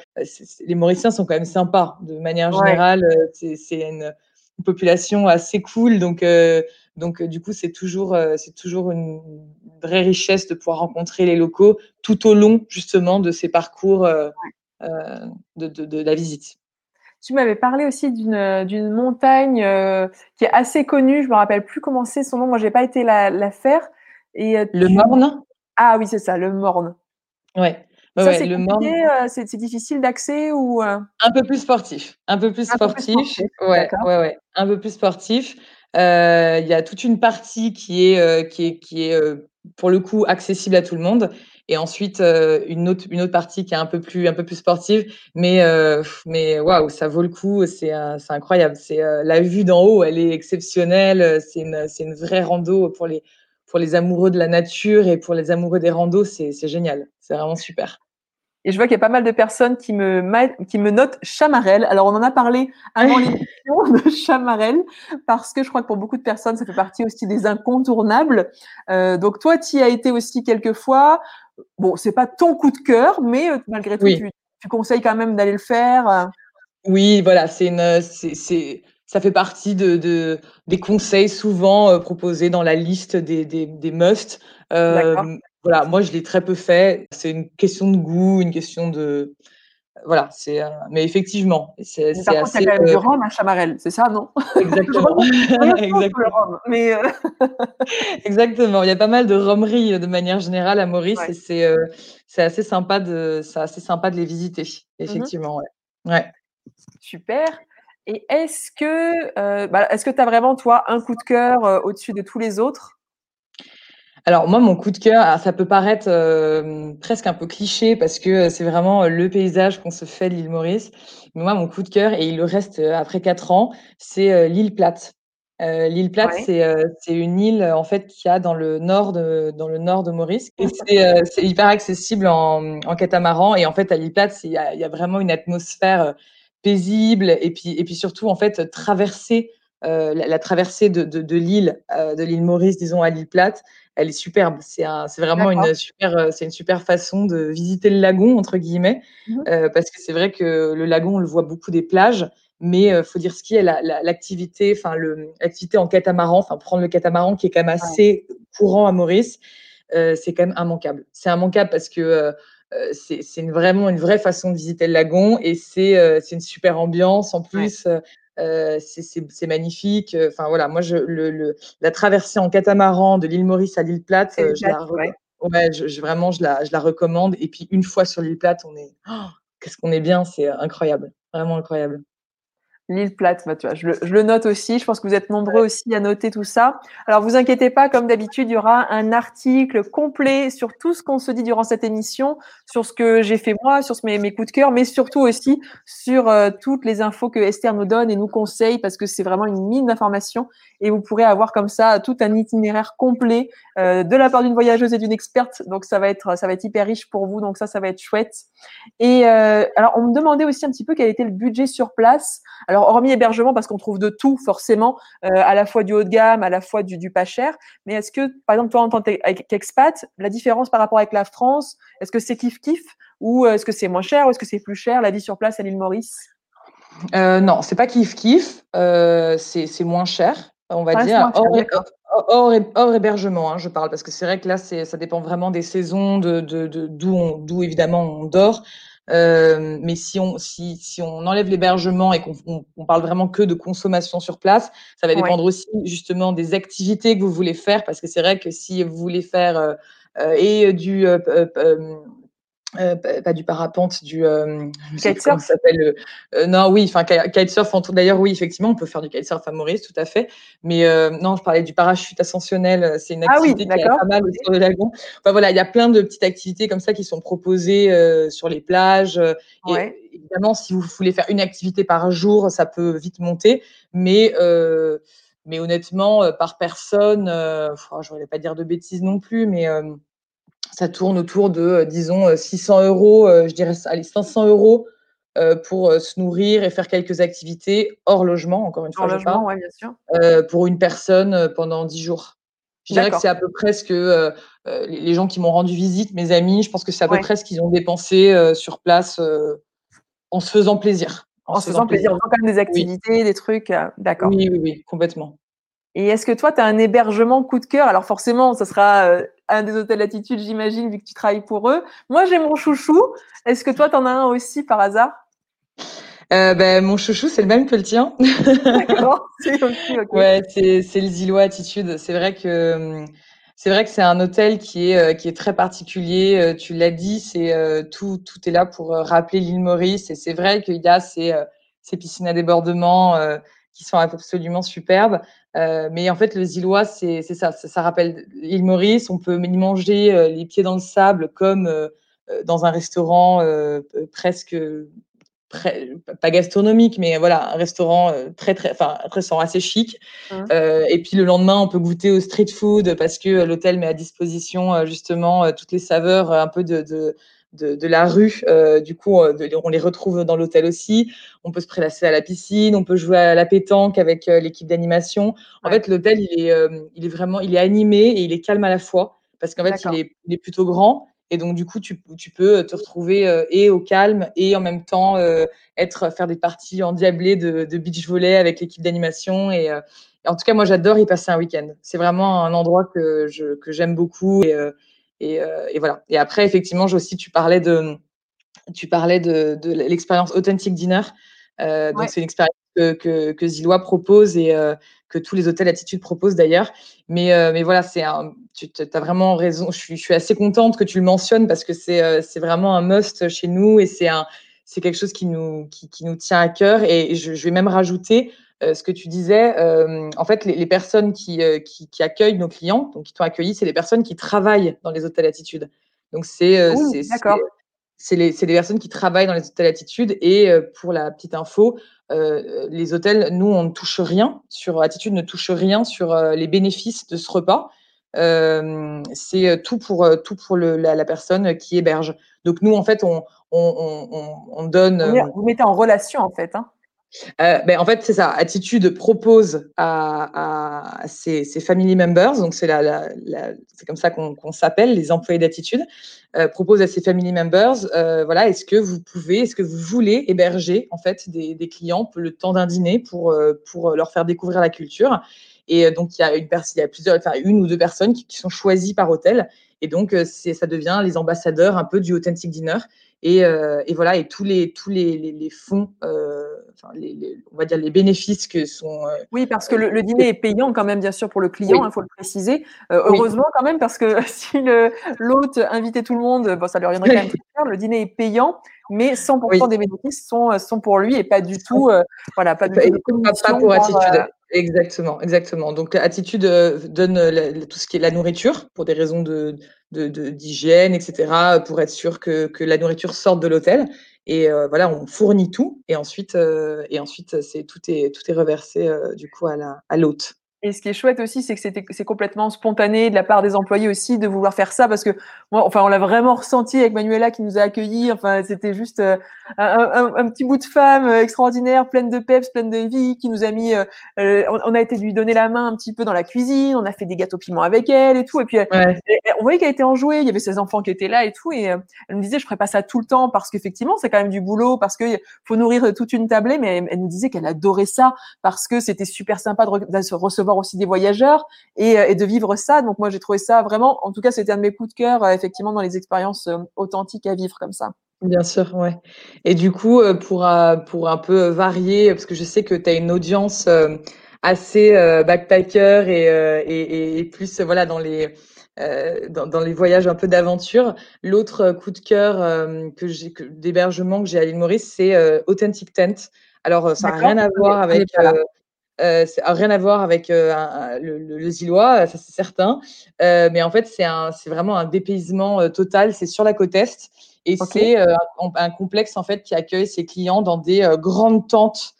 les Mauriciens sont quand même sympas, de manière générale. C'est une, une, population assez cool. Donc, donc, euh, du coup, c'est toujours, euh, c'est toujours une vraie richesse de pouvoir rencontrer les locaux tout au long, justement, de ces parcours euh, de, la visite. Tu m'avais parlé aussi d'une montagne qui est assez connue. Je me rappelle plus comment c'est son nom. Moi, je n'ai pas été la, faire. Et, le Morne? Ah oui, c'est ça, le Morne. Ouais. Ça, c'est c'est difficile d'accès ou Un peu plus sportif. Un peu plus sportif. Ouais, ouais, ouais. Un peu plus sportif. Euh, il y a toute une partie qui est, euh, qui est, qui est euh, pour le coup accessible à tout le monde. et ensuite une autre une autre partie qui est un peu plus un peu plus sportive. Mais mais waouh, ça vaut le coup. C'est c'est incroyable. C'est la vue d'en haut, elle est exceptionnelle. C'est une c'est une vraie rando pour les pour les amoureux de la nature et pour les amoureux des randos. C'est c'est génial. C'est vraiment super. Et je vois qu'il y a pas mal de personnes qui me, qui me notent Chamarel. Alors, on en a parlé avant l'émission de Chamarel, parce que je crois que pour beaucoup de personnes, ça fait partie aussi des incontournables. Euh, donc, toi, tu y as été aussi quelques fois. Bon, c'est pas ton coup de cœur, mais euh, malgré tout, tu, tu, conseilles quand même d'aller le faire. Euh. Oui, voilà, c'est une, c'est, ça fait partie de, de, des conseils souvent proposés dans la liste des, des, des musts. Voilà, moi je l'ai très peu fait. C'est une question de goût, une question de voilà, c'est mais effectivement, c'est assez. Par contre, il y a quand même du rhum à Chamarel, c'est ça, non? Exactement. Exactement. mais Exactement. Il y a pas mal de romeries de manière générale à Maurice et c'est c'est assez sympa de c'est assez sympa de les visiter, mmh effectivement. ouais. ouais. Super. Et est-ce que bah, est-ce que tu as vraiment toi un coup de cœur au-dessus de tous les autres? Alors moi, mon coup de cœur, ah, ça peut paraître euh, presque un peu cliché parce que euh, c'est vraiment euh, le paysage qu'on se fait de l'île Maurice. Mais moi, mon coup de cœur, et il le reste après quatre ans, c'est l'île Plate. l'île Plate, c'est une île en fait qui a dans le nord de dans le nord de Maurice. Et c'est hyper accessible en, en, catamaran. Et en fait à l'île Plate, il y a, y a, vraiment une atmosphère paisible et puis et puis surtout en fait traverser la, la, traversée de, de, de l'île de l'île Maurice, disons à l'île Plate, elle est superbe. C'est vraiment une super, euh, c'est une super façon de visiter le lagon entre guillemets, mmh euh, parce que c'est vrai que le lagon, on le voit beaucoup des plages, mais il euh, faut dire ce qui est l'activité, enfin l'activité en catamaran, enfin prendre le catamaran qui est quand même assez courant à Maurice, c'est quand même immanquable. C'est immanquable parce que c'est une, vraiment une vraie façon de visiter le lagon et c'est une super ambiance en plus. Euh, c'est magnifique. Enfin voilà, moi je, le, la traversée en catamaran de l'île Maurice à l'île Plate, euh, je la, ouais. je, vraiment je la, je la recommande. Et puis une fois sur l'île Plate, on est oh, qu'est-ce qu'on est bien, c'est incroyable, vraiment incroyable. L'île plate, bah, tu vois, je, le, je, le, note aussi. Je pense que vous êtes nombreux aussi à noter tout ça. Alors, vous inquiétez pas, comme d'habitude, il y aura un article complet sur tout ce qu'on se dit durant cette émission, sur ce que j'ai fait moi, sur mes, mes, coups de cœur, mais surtout aussi sur euh, toutes les infos que Esther nous donne et nous conseille, parce que c'est vraiment une mine d'informations. Et vous pourrez avoir comme ça tout un itinéraire complet euh, de la part d'une voyageuse et d'une experte. Donc, ça va être, ça va être hyper riche pour vous. Donc, ça, ça va être chouette. Et euh, alors, on me demandait aussi un petit peu quel était le budget sur place. Alors, alors, hormis hébergement, parce qu'on trouve de tout, forcément, euh, à la fois du haut de gamme, à la fois du, pas cher. Mais est-ce que, par exemple, toi, en tant qu'expat, la différence par rapport avec la France, est-ce que c'est kiff-kiff ou est-ce que c'est moins cher ou est-ce que c'est plus cher, la vie sur place à l'île Maurice? Euh, Non, c'est pas kiff-kiff, euh, c'est moins cher, on va dire. Hors, hébergement, hein, je parle, parce que c'est vrai que là, ça dépend vraiment des saisons, de, d'où, d'où évidemment on dort. Euh, mais si on, si, si on enlève l'hébergement et qu'on on, parle vraiment que de consommation sur place, ça va dépendre aussi justement des activités que vous voulez faire, parce que c'est vrai que si vous voulez faire euh, euh et du euh, euh, euh, pas du parapente, du euh, kitesurf. s'appelle euh, Non, oui, enfin kitesurf. D'ailleurs, oui, effectivement, on peut faire du kitesurf à Maurice, tout à fait. Mais non, je parlais du parachute ascensionnel. C'est une activité qui est pas mal sur le lagon. Enfin voilà, il y a plein de petites activités comme ça qui sont proposées sur les plages. Et évidemment, si vous voulez faire une activité par jour, ça peut vite monter. Mais mais honnêtement, par personne, je ne vais pas dire de bêtises non plus, mais ça tourne autour de, euh, disons, 600 euh, euros, euh, je dirais, allez, 500 euros pour se nourrir et faire quelques activités hors logement, encore une fois. Hors logement, oui, bien sûr. pour une personne pendant 10 jours. Je dirais que c'est à peu près ce que les gens qui m'ont rendu visite, mes amis, je pense que c'est à peu près ce qu'ils ont dépensé sur place en se faisant plaisir. En, se faisant plaisir, en faisant quand même des activités, des trucs. D'accord. Oui, oui, oui, complètement. Et est-ce que toi, tu as un hébergement coup de cœur? Alors forcément, ce sera un des hôtels Latitude, j'imagine, vu que tu travailles pour eux. Moi, j'ai mon chouchou. Est-ce que toi, tu en as un aussi par hasard? Euh, ben, mon chouchou, c'est le même que le tien. D'accord. Ouais, c'est, c'est le Zillow Attitude. C'est vrai que c'est vrai que c'est un hôtel qui est euh, qui est très particulier. Euh, tu l'as dit, c'est tout tout est là pour rappeler l'île Maurice. Et c'est vrai qu'il y a ces ces piscines à débordement qui sont absolument superbes. mais en fait, le Zillois, c'est ça, ça, ça, rappelle l'île Maurice. On peut y manger les pieds dans le sable comme dans un restaurant presque pas gastronomique, mais voilà, un restaurant euh, très, très, enfin, un restaurant assez chic. Mmh. Euh, et puis le lendemain, on peut goûter au street food parce que l'hôtel met à disposition euh, justement toutes les saveurs un peu de, de, de, de la rue. du coup, on les retrouve dans l'hôtel aussi. On peut se prélasser à la piscine, on peut jouer à la pétanque avec l'équipe d'animation. En fait, l'hôtel, il est, il est vraiment, il est animé et il est calme à la fois parce qu'en fait, il est, il est plutôt grand et donc, du coup, tu, tu peux te retrouver euh, et au calme et en même temps euh, être, faire des parties endiablées de, de beach volley avec l'équipe d'animation. Et, euh, en tout cas, moi, j'adore y passer un week-end. C'est vraiment un endroit que, je, que j'aime beaucoup. Et, et, et, voilà. Et après, effectivement, aussi, tu parlais de, tu parlais de, de l'expérience Authentic Dinner. Donc, c'est une expérience que, que, que Zillois propose et que tous les hôtels Attitude proposent d'ailleurs. Mais, mais voilà, c'est un, tu as vraiment raison. Je suis, je suis, assez contente que tu le mentionnes parce que c'est euh, vraiment un must chez nous et c'est quelque chose qui nous, qui, qui, nous tient à cœur. Et je, je vais même rajouter euh, ce que tu disais. Euh, en fait, les, les personnes qui, euh, qui, qui, accueillent nos clients, donc qui t'ont accueilli, c'est les personnes qui travaillent dans les hôtels Attitude. Donc, c'est c'est les, les, personnes qui travaillent dans les hôtels Attitude. Et pour la petite info, les hôtels, nous, on ne touche rien sur Attitude, ne touche rien sur les bénéfices de ce repas. C'est tout pour, tout pour le, la, la, personne qui héberge. Donc nous, en fait, on, on, on, on donne. Vous mettez en relation, en fait. Hein euh, ben, en fait, c'est ça. Attitude propose à, ses, family members, donc c'est comme ça qu'on qu s'appelle, les employés d'attitude, euh, propose à ses family members, euh, voilà, est-ce que vous pouvez, est-ce que vous voulez héberger en fait des, clients le temps d'un dîner pour pour leur faire découvrir la culture? Et euh, donc, il y a une il y a plusieurs, enfin, une ou deux personnes qui, qui sont choisies par hôtel. Et donc, euh, ça devient les ambassadeurs un peu du Authentic Dinner. Et, euh, et voilà, et tous les, tous les, les, les fonds, euh, enfin, les, on va dire les bénéfices que sont. Euh, oui, parce que le, le, dîner est payant quand même, bien sûr, pour le client, il oui. hein, faut le préciser. Heureusement oui. quand même, parce que si l'hôte invitait tout le monde, bon, ça lui reviendrait quand même très cher. Le dîner est payant, mais 100% oui. des bénéfices sont, sont pour lui et pas du tout, voilà, pas du tout. Pas, pas pour attitude. Exactement, exactement. Donc, Attitude euh, donne la, tout ce qui est la nourriture pour des raisons de, d'hygiène, etc., pour être sûr que, que la nourriture sorte de l'hôtel. Et euh, voilà, on fournit tout. Et ensuite, euh, et ensuite c'est, tout, est, tout est reversé euh, du coup à, la, à l'hôte. Et ce qui est chouette aussi, c'est que c'était, c'est complètement spontané de la part des employés aussi de vouloir faire ça parce que moi, enfin, on l'a vraiment ressenti avec Manuela qui nous a accueillis. Enfin, c'était juste euh, un, un, un, petit bout de femme euh, extraordinaire, pleine de peps, pleine de vie, qui nous a mis. Euh, on, a été lui donner la main un petit peu dans la cuisine. On a fait des gâteaux piments avec elle et tout. Et puis, ouais. on voyait qu'elle était enjouée. Il y avait ses enfants qui étaient là et tout. Et elle me disait, je ferais pas ça tout le temps parce qu'effectivement, c'est quand même du boulot, parce que faut nourrir toute une tablée. Mais elle, elle nous disait qu'elle adorait ça parce que c'était super sympa de, de recevoir aussi des voyageurs et, euh, et, de vivre ça. Donc moi j'ai trouvé ça vraiment, en tout cas c'était un de mes coups de cœur euh, effectivement dans les expériences euh, authentiques à vivre comme ça. Bien sûr, ouais. Et du coup pour pour un peu varier, parce que je sais que tu as une audience assez backpacker et, et, et plus voilà dans les dans, dans, les voyages un peu d'aventure. L'autre coup de cœur que j'ai d'hébergement que j'ai à l'île Maurice, c'est Authentic Tent. Alors ça n'a rien à voir avec euh, ça n'a rien à voir avec euh, un, le, le, le, Zillois, ça c'est certain. Euh, mais en fait, c'est vraiment un dépaysement euh, total. C'est sur la côte est et okay. c'est euh, un, un, complexe en fait qui accueille ses clients dans des euh, grandes tentes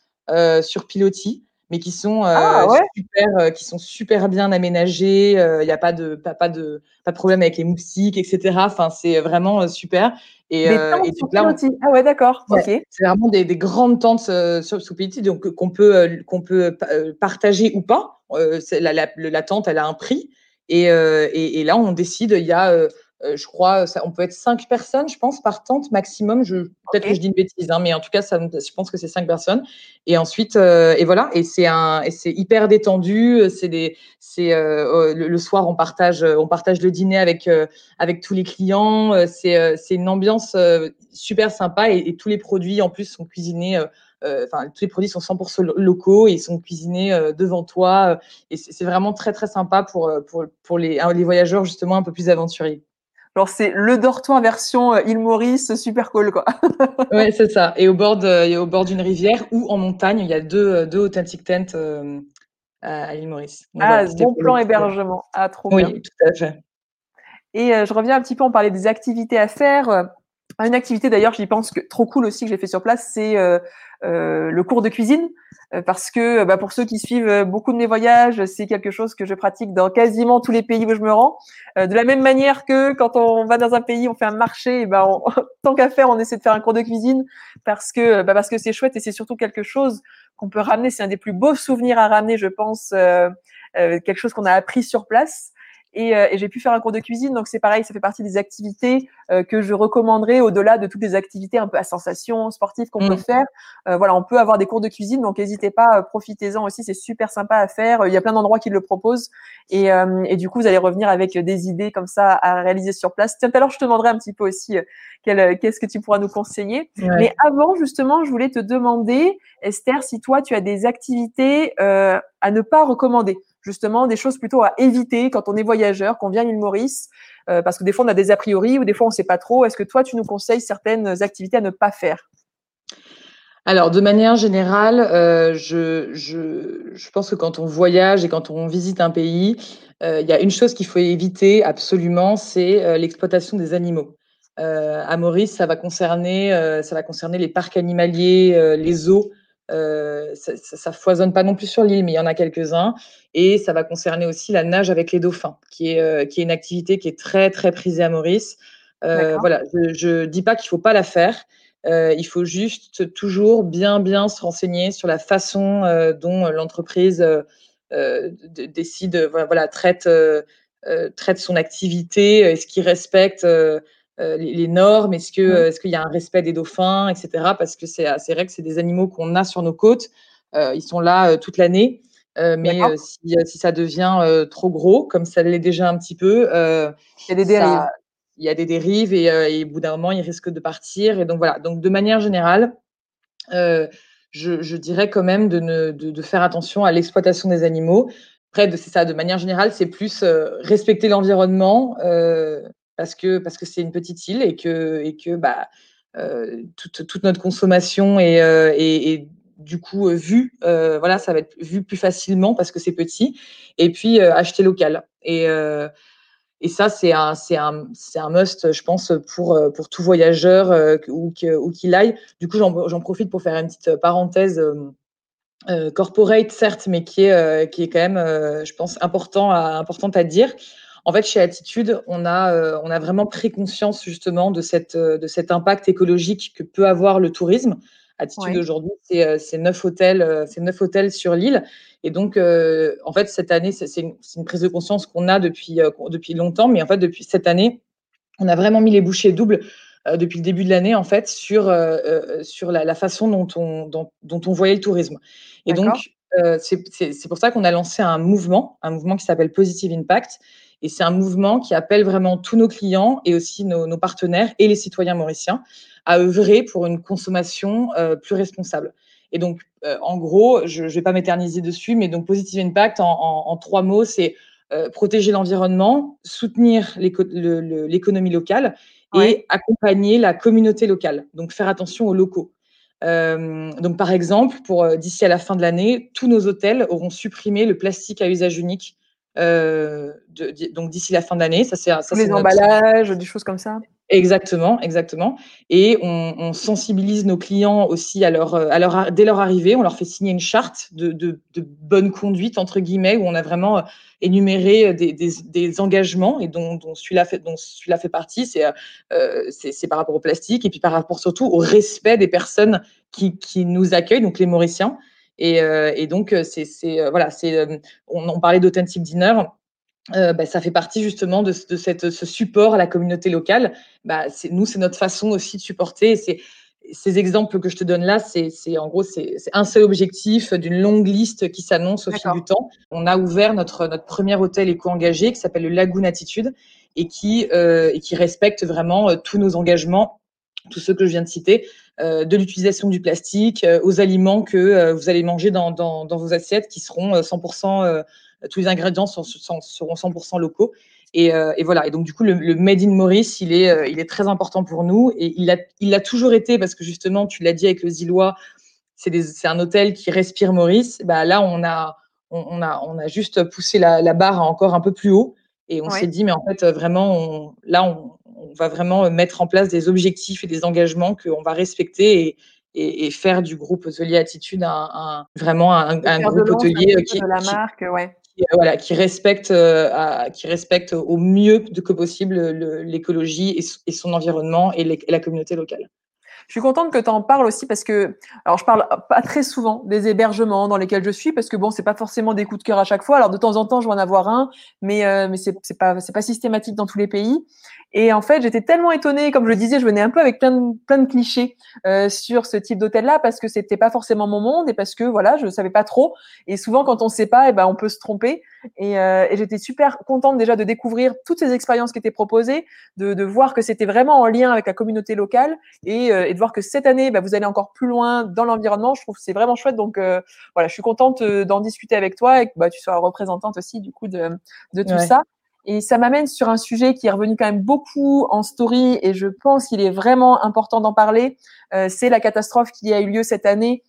sur pilotis, mais qui sont ah, ouais. super, qui sont super bien aménagées. Il n'y a pas de pas, pas, de pas de problème avec les moustiques, etc. Enfin, c'est vraiment super. Et, des euh, et donc là, on... ah ouais, d'accord. Ouais. C'est vraiment des, des, grandes tentes euh, sous donc euh, qu'on peut euh, qu'on peut euh, partager ou pas. La, la, la, tente, elle a un prix. Et, et, et là, on décide. Il y a euh, je crois, ça, on peut être cinq personnes, je pense, par tente maximum. Je, peut-être okay. que je dis une bêtise, hein, mais en tout cas, ça, je pense que c'est cinq personnes. Et ensuite, euh, et voilà, et c'est un, et c'est hyper détendu. C'est des, c'est euh, le, le, soir, on partage, on partage le dîner avec euh, avec tous les clients. Euh, c'est c'est une ambiance super sympa et, et, tous les produits en plus sont cuisinés. Enfin, tous les produits sont 100% locaux et ils sont cuisinés devant toi. et c'est vraiment très très sympa pour pour pour les les voyageurs justement un peu plus aventuriers. Genre, c'est le dortoir version euh, île Maurice, super cool, quoi. ouais, c'est ça. Et au bord de, au bord d'une rivière ou en montagne, il y a deux, deux authentic tents euh, à l'île Maurice. ah, bon plan hébergement. Ah, trop bien. Oui, tout à fait. Et je reviens un petit peu, on parlait des activités à faire. Une activité d'ailleurs, j'y pense que trop cool aussi que j'ai fait sur place, c'est euh, euh, le cours de cuisine, euh, parce que bah, pour ceux qui suivent beaucoup de mes voyages, c'est quelque chose que je pratique dans quasiment tous les pays où je me rends. de la même manière que quand on va dans un pays, on fait un marché, et ben tant qu'à faire, on essaie de faire un cours de cuisine parce que bah, parce que c'est chouette et c'est surtout quelque chose qu'on peut ramener. C'est un des plus beaux souvenirs à ramener, je pense, quelque chose qu'on a appris sur place. Euh, et, j'ai pu faire un cours de cuisine, donc c'est pareil, ça fait partie des activités euh, que je recommanderais au-delà de toutes les activités un peu à sensation sportive qu'on peut mm. faire. Euh, voilà, on peut avoir des cours de cuisine, donc n'hésitez pas, profitez-en aussi, c'est super sympa à faire. Il y a plein d'endroits qui le proposent, et, et, du coup vous allez revenir avec des idées comme ça à réaliser sur place. Tiens, alors je te demanderai un petit peu aussi qu'est-ce que tu pourras nous conseiller. Mais avant justement, je voulais te demander, Esther, si toi tu as des activités à ne pas recommander justement des choses plutôt à éviter quand on est voyageur, qu'on vient à Maurice, euh, parce que des fois on a des a priori ou des fois on ne sait pas trop. Est-ce que toi tu nous conseilles certaines activités à ne pas faire? Alors, de manière générale, euh, je, je, pense que quand on voyage et quand on visite un pays, euh, il y a une chose qu'il faut éviter absolument, c'est l'exploitation des animaux. à Maurice, ça va concerner, ça va concerner les parcs animaliers, les zoos, euh, ça, ça, foisonne pas non plus sur l'île, mais il y en a quelques-uns. Et ça va concerner aussi la nage avec les dauphins, qui est, euh, qui est une activité qui est très, très prisée à Maurice. Euh, voilà, je ne dis pas qu'il faut pas la faire. il faut juste toujours bien, bien se renseigner sur la façon dont l'entreprise décide, voilà, traite, traite son activité, est-ce qu'il respecte euh, les, normes, est-ce que euh, est-ce qu'il y a un respect des dauphins, etc. Parce que c'est vrai que c'est des animaux qu'on a sur nos côtes. Euh, ils sont là toute l'année. mais si, si, ça devient trop gros, comme ça l'est déjà un petit peu, il y a des dérives. il y a des dérives et, au bout d'un moment, ils risquent de partir. Et donc voilà. Donc de manière générale, je, je, dirais quand même de, ne, de, de faire attention à l'exploitation des animaux. Après, c'est ça. De manière générale, c'est plus respecter l'environnement, parce que parce que c'est une petite île et que et que bah euh, toute, toute, notre consommation est, euh, du coup euh, vue voilà ça va être vu plus facilement parce que c'est petit et puis acheter local et et ça, c'est un, un, un must, je pense, pour, pour tout voyageur ou, ou qu'il aille. Du coup, j'en, j'en profite pour faire une petite parenthèse corporate, certes, mais qui est, qui est quand même, je pense, important à, importante à dire. En fait, chez Attitude, on a, euh, on a vraiment pris conscience justement de, cette, euh, de cet impact écologique que peut avoir le tourisme. Attitude aujourd'hui, c'est euh, neuf hôtels, c'est neuf hôtels sur l'île. Et donc, en fait, cette année, c'est une, une, prise de conscience qu'on a depuis, depuis longtemps, mais en fait, depuis cette année, on a vraiment mis les bouchées doubles depuis le début de l'année, en fait, sur, sur la, façon dont on, dont, dont on voyait le tourisme. Et donc, c'est pour ça qu'on a lancé un mouvement, un mouvement qui s'appelle Positive Impact, et c'est un mouvement qui appelle vraiment tous nos clients et aussi nos, partenaires et les citoyens mauriciens à œuvrer pour une consommation euh, plus responsable. Et donc, euh, en gros, je ne vais pas m'éterniser dessus, mais donc Positive Impact, en, trois mots, c'est euh, protéger l'environnement, soutenir l'économie locale et accompagner la communauté locale. Donc, faire attention aux locaux. donc, par exemple, pour d'ici à la fin de l'année, tous nos hôtels auront supprimé le plastique à usage unique euh, donc d'ici la fin d'année. Ça, c'est les emballages, des choses comme ça. Exactement, exactement. Et on, sensibilise nos clients aussi à leur, à leur, dès leur arrivée. On leur fait signer une charte de, de, bonne conduite entre guillemets où on a vraiment énuméré des, des, engagements et dont, dont celui-là fait, dont celui-là fait partie. Euh, c'est, c'est, par rapport au plastique et puis par rapport surtout au respect des personnes qui, qui nous accueillent, donc les Mauriciens. Et, euh, et donc, euh, c'est, euh, voilà, c'est, on, on parlait d'Authentic Dinner. Euh, bah, ça fait partie justement de, de cette, ce support à la communauté locale. Bah, c'est, nous, c'est notre façon aussi de supporter. C'est, ces exemples que je te donne là, c'est, c'est en gros c'est, c'est un seul objectif d'une longue liste qui s'annonce au fil du temps. On a ouvert notre, notre premier hôtel éco-engagé qui s'appelle le Lagoon Attitude et qui, euh, et qui respecte vraiment tous nos engagements, tous ceux que je viens de citer, euh, de l'utilisation du plastique, euh, aux aliments que euh, vous allez manger dans, dans, vos assiettes qui seront 100%, tous les ingrédients seront 100% locaux. Et, et, voilà. Et donc, du coup, le, le, Made in Maurice, il est, il est très important pour nous. Et il l'a il a toujours été, parce que justement, tu l'as dit avec le Zillois, c'est un hôtel qui respire Maurice. Bah, là, on a, on, a, on a juste poussé la, la barre encore un peu plus haut. Et on s'est dit, mais en fait, vraiment, on, là, on, on, va vraiment mettre en place des objectifs et des engagements qu'on va respecter et, et, et, faire du groupe Hôtelier Attitude un, un vraiment un, un groupe hôtelier qui, la marque, ouais. qui, voilà, qui respecte, euh, à, qui respecte au mieux que possible l'écologie et, et, son environnement et, les, et la communauté locale. Je suis contente que tu en parles aussi parce que, alors je parle pas très souvent des hébergements dans lesquels je suis parce que bon, c'est pas forcément des coups de cœur à chaque fois. Alors de temps en temps, je vais en avoir un, mais euh, mais pas c'est pas systématique dans tous les pays. Et en fait, j'étais tellement étonnée, comme je le disais, je venais un peu avec plein de, plein de clichés euh, sur ce type d'hôtel-là parce que c'était pas forcément mon monde et parce que voilà, je savais pas trop. Et souvent, quand on sait pas, eh ben on peut se tromper. Et, euh, et j'étais super contente déjà de découvrir toutes ces expériences qui étaient proposées, de, de voir que c'était vraiment en lien avec la communauté locale et, euh, et de voir que cette année, bah, vous allez encore plus loin dans l'environnement. Je trouve que c'est vraiment chouette. Donc euh, voilà, je suis contente euh, d'en discuter avec toi et que bah, tu sois représentante aussi du coup de, de tout ouais. ça. Et ça m'amène sur un sujet qui est revenu quand même beaucoup en story et je pense qu'il est vraiment important d'en parler. Euh, c'est la catastrophe qui a eu lieu cette année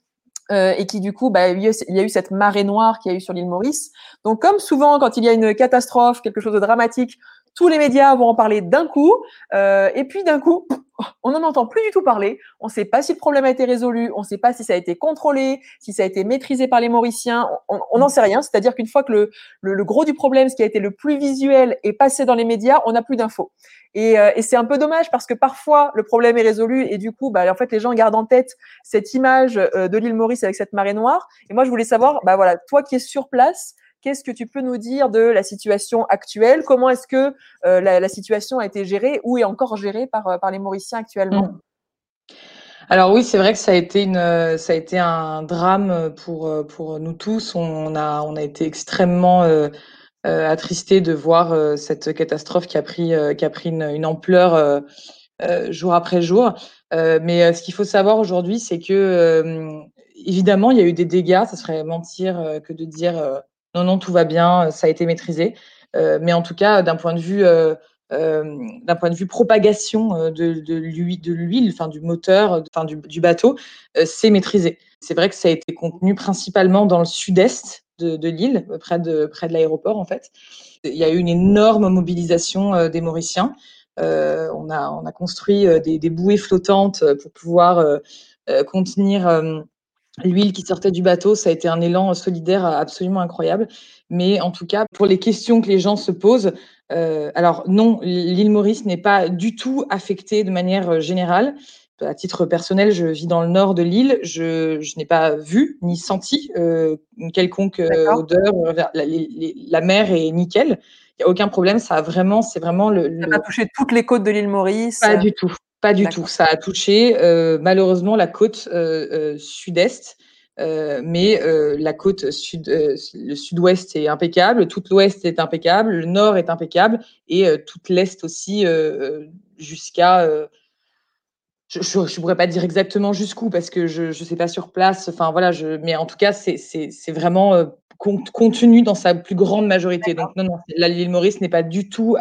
euh, et qui du coup, bah, il y a eu cette marée noire qui a eu sur l'île Maurice. Donc comme souvent quand il y a une catastrophe, quelque chose de dramatique, tous les médias vont en parler d'un coup, euh, et puis d'un coup, on n'en entend plus du tout parler. On ne sait pas si le problème a été résolu, on ne sait pas si ça a été contrôlé, si ça a été maîtrisé par les Mauriciens. On n'en sait rien. C'est-à-dire qu'une fois que le, le, le, gros du problème, ce qui a été le plus visuel, est passé dans les médias, on n'a plus d'infos. Et, euh, et c'est un peu dommage parce que parfois le problème est résolu et du coup, bah, en fait, les gens gardent en tête cette image euh, de l'île Maurice avec cette marée noire. Et moi, je voulais savoir, bah voilà, toi qui es sur place, Qu'est-ce que tu peux nous dire de la situation actuelle? Comment est-ce que euh, la, situation a été gérée ou est encore gérée par, euh, les Mauriciens actuellement? Mmh. Alors oui, c'est vrai que ça a été une, ça a été un drame pour pour nous tous. On a on a été extrêmement euh, euh, attristés de voir euh, cette catastrophe qui a pris qui a pris une, une ampleur jour après jour. mais ce qu'il faut savoir aujourd'hui, c'est que évidemment, il y a eu des dégâts. Ça serait mentir que de dire non, non, tout va bien, ça a été maîtrisé. Euh, mais en tout cas, d'un point de vue, euh, euh, d'un point de vue propagation de, de l'huile, enfin du moteur, enfin du, bateau, c'est maîtrisé. C'est vrai que ça a été contenu principalement dans le sud-est de, l'île, près de près de l'aéroport en fait. Il y a eu une énorme mobilisation des Mauriciens. on a on a construit des bouées flottantes pour pouvoir contenir l'huile qui sortait du bateau, ça a été un élan solidaire absolument incroyable. Mais en tout cas, pour les questions que les gens se posent, euh, alors non, l'île Maurice n'est pas du tout affectée de manière euh, générale. À titre personnel, je vis dans le nord de l'île. Je, je n'ai pas vu ni senti euh, une quelconque euh, odeur. La, la, mer est nickel. Il n'y a aucun problème. Ça a vraiment, c'est vraiment le. Ça n'a touché toutes les côtes de l'île Maurice. Pas du tout. Pas du tout. Ça a touché euh, malheureusement la côte euh, euh, sud-est, euh, mais euh, la côte sud, euh, le sud-ouest est impeccable, toute l'ouest est impeccable, le nord est impeccable et toute l'est aussi jusqu'à. je ne pourrais pas dire exactement jusqu'où parce que je ne sais pas sur place. Enfin voilà, je, mais en tout cas c'est vraiment contenu dans sa plus grande majorité. Donc non non, l'île Maurice n'est pas du tout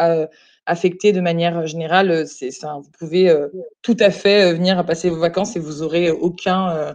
affecté de manière générale. C'est, ça, vous pouvez euh, tout à fait euh, venir passer vos vacances et vous aurez aucun,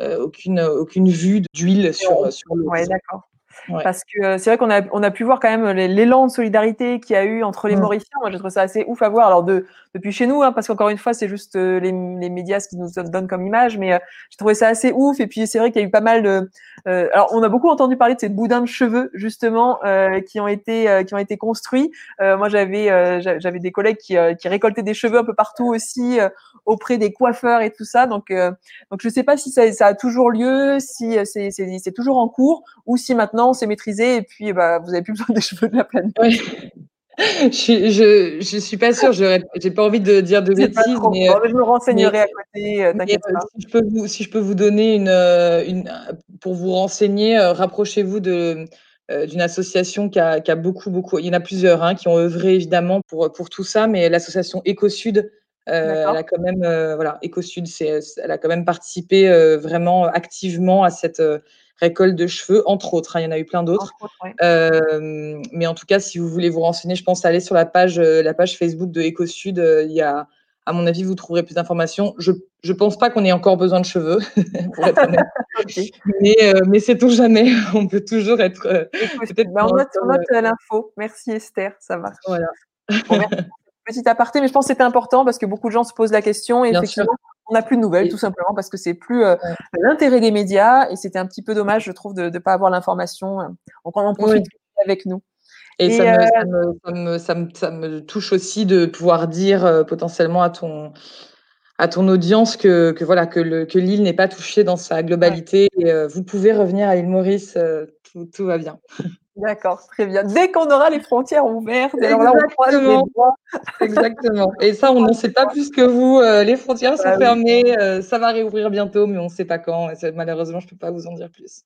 euh, aucune, aucune vue d'huile sur, sur l'eau. Ouais, d'accord. Ouais. Parce que euh, c'est vrai qu'on a, on a pu voir quand même l'élan de solidarité qu'il y a eu entre les mmh. Mauriciens. Moi, je trouve ça assez ouf à voir. Alors, de, depuis chez nous, hein, parce qu'encore une fois, c'est juste les, les, médias qui nous donnent comme image, mais euh, j'ai trouvé ça assez ouf. Et puis, c'est vrai qu'il y a eu pas mal de. Euh, alors, on a beaucoup entendu parler de ces boudins de cheveux, justement, euh, qui ont été, qui ont été construits. moi, j'avais, j'avais des collègues qui, qui récoltaient des cheveux un peu partout aussi auprès des coiffeurs et tout ça. Donc, donc je sais pas si ça, ça a toujours lieu, si c'est toujours en cours, ou si maintenant c'est maîtrisé et puis bah, vous avez plus besoin des cheveux de la planète. Je, je, suis pas sûre, j'ai pas envie de dire de bêtises, mais, je me renseignerai mais, à côté, euh, t'inquiète pas. Si je, peux vous, si je peux vous donner une, euh, une pour vous renseigner, euh, rapprochez-vous de d'une association qui a, qui a, beaucoup, beaucoup, il y en a plusieurs hein, qui ont œuvré évidemment pour, pour tout ça, mais l'association EcoSud, euh, elle a quand même, euh, voilà, elle a quand même participé euh, vraiment activement à cette récolte de cheveux, entre autres. Hein, il y en a eu plein d'autres. mais en tout cas, si vous voulez vous renseigner, je pense aller sur la page, la page Facebook de EcoSud. il y a à mon avis, vous trouverez plus d'informations. Je ne pense pas qu'on ait encore besoin de cheveux, pour être honnête. Mais, euh, mais sait-on jamais, on peut toujours être. Euh, bah, on note, euh, l'info. Merci Esther, ça marche. Voilà. petit aparté, mais je pense que c'était important parce que beaucoup de gens se posent la question et effectivement, on n'a plus de nouvelles, tout simplement parce que c'est plus l'intérêt des médias et c'était un petit peu dommage, je trouve, de ne pas avoir l'information. Donc on en profite avec nous. Et, ça, me, ça, me, ça, me, touche aussi de pouvoir dire euh, potentiellement à ton, à ton audience que, que voilà que, le, que l'île n'est pas touchée dans sa globalité. Et, euh, vous pouvez revenir à l'île Maurice, euh, tout, tout, va bien. D'accord, très bien. Dès qu'on aura les frontières ouvertes, alors là, on Exactement. Et ça, on n'en sait pas plus que vous. les frontières sont bah fermées, ça va réouvrir bientôt, mais on ne sait pas quand. Et malheureusement, je ne peux pas vous en dire plus.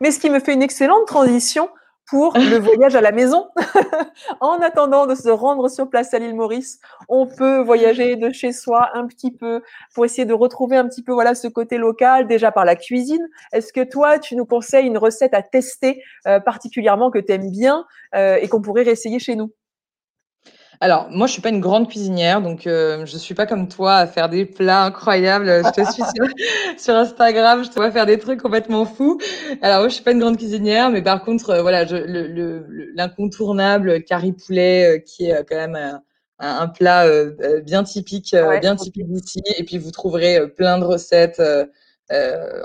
Mais ce qui me fait une excellente transition pour le voyage à la maison. en attendant de se rendre sur place à l'île Maurice, on peut voyager de chez soi un petit peu pour essayer de retrouver un petit peu voilà ce côté local déjà par la cuisine. Est-ce que toi, tu nous conseilles une recette à tester euh, particulièrement que tu aimes bien euh, et qu'on pourrait réessayer chez nous? Alors, moi, je suis pas une grande cuisinière, donc euh, je suis pas comme toi à faire des plats incroyables. Je te suis sur, Instagram, je te vois faire des trucs complètement fous. Alors, moi, je suis pas une grande cuisinière, mais par contre, euh, voilà, l'incontournable le, curry poulet, euh, qui est quand même un, plat bien typique, bien typique d'ici. Et puis, vous trouverez plein de recettes.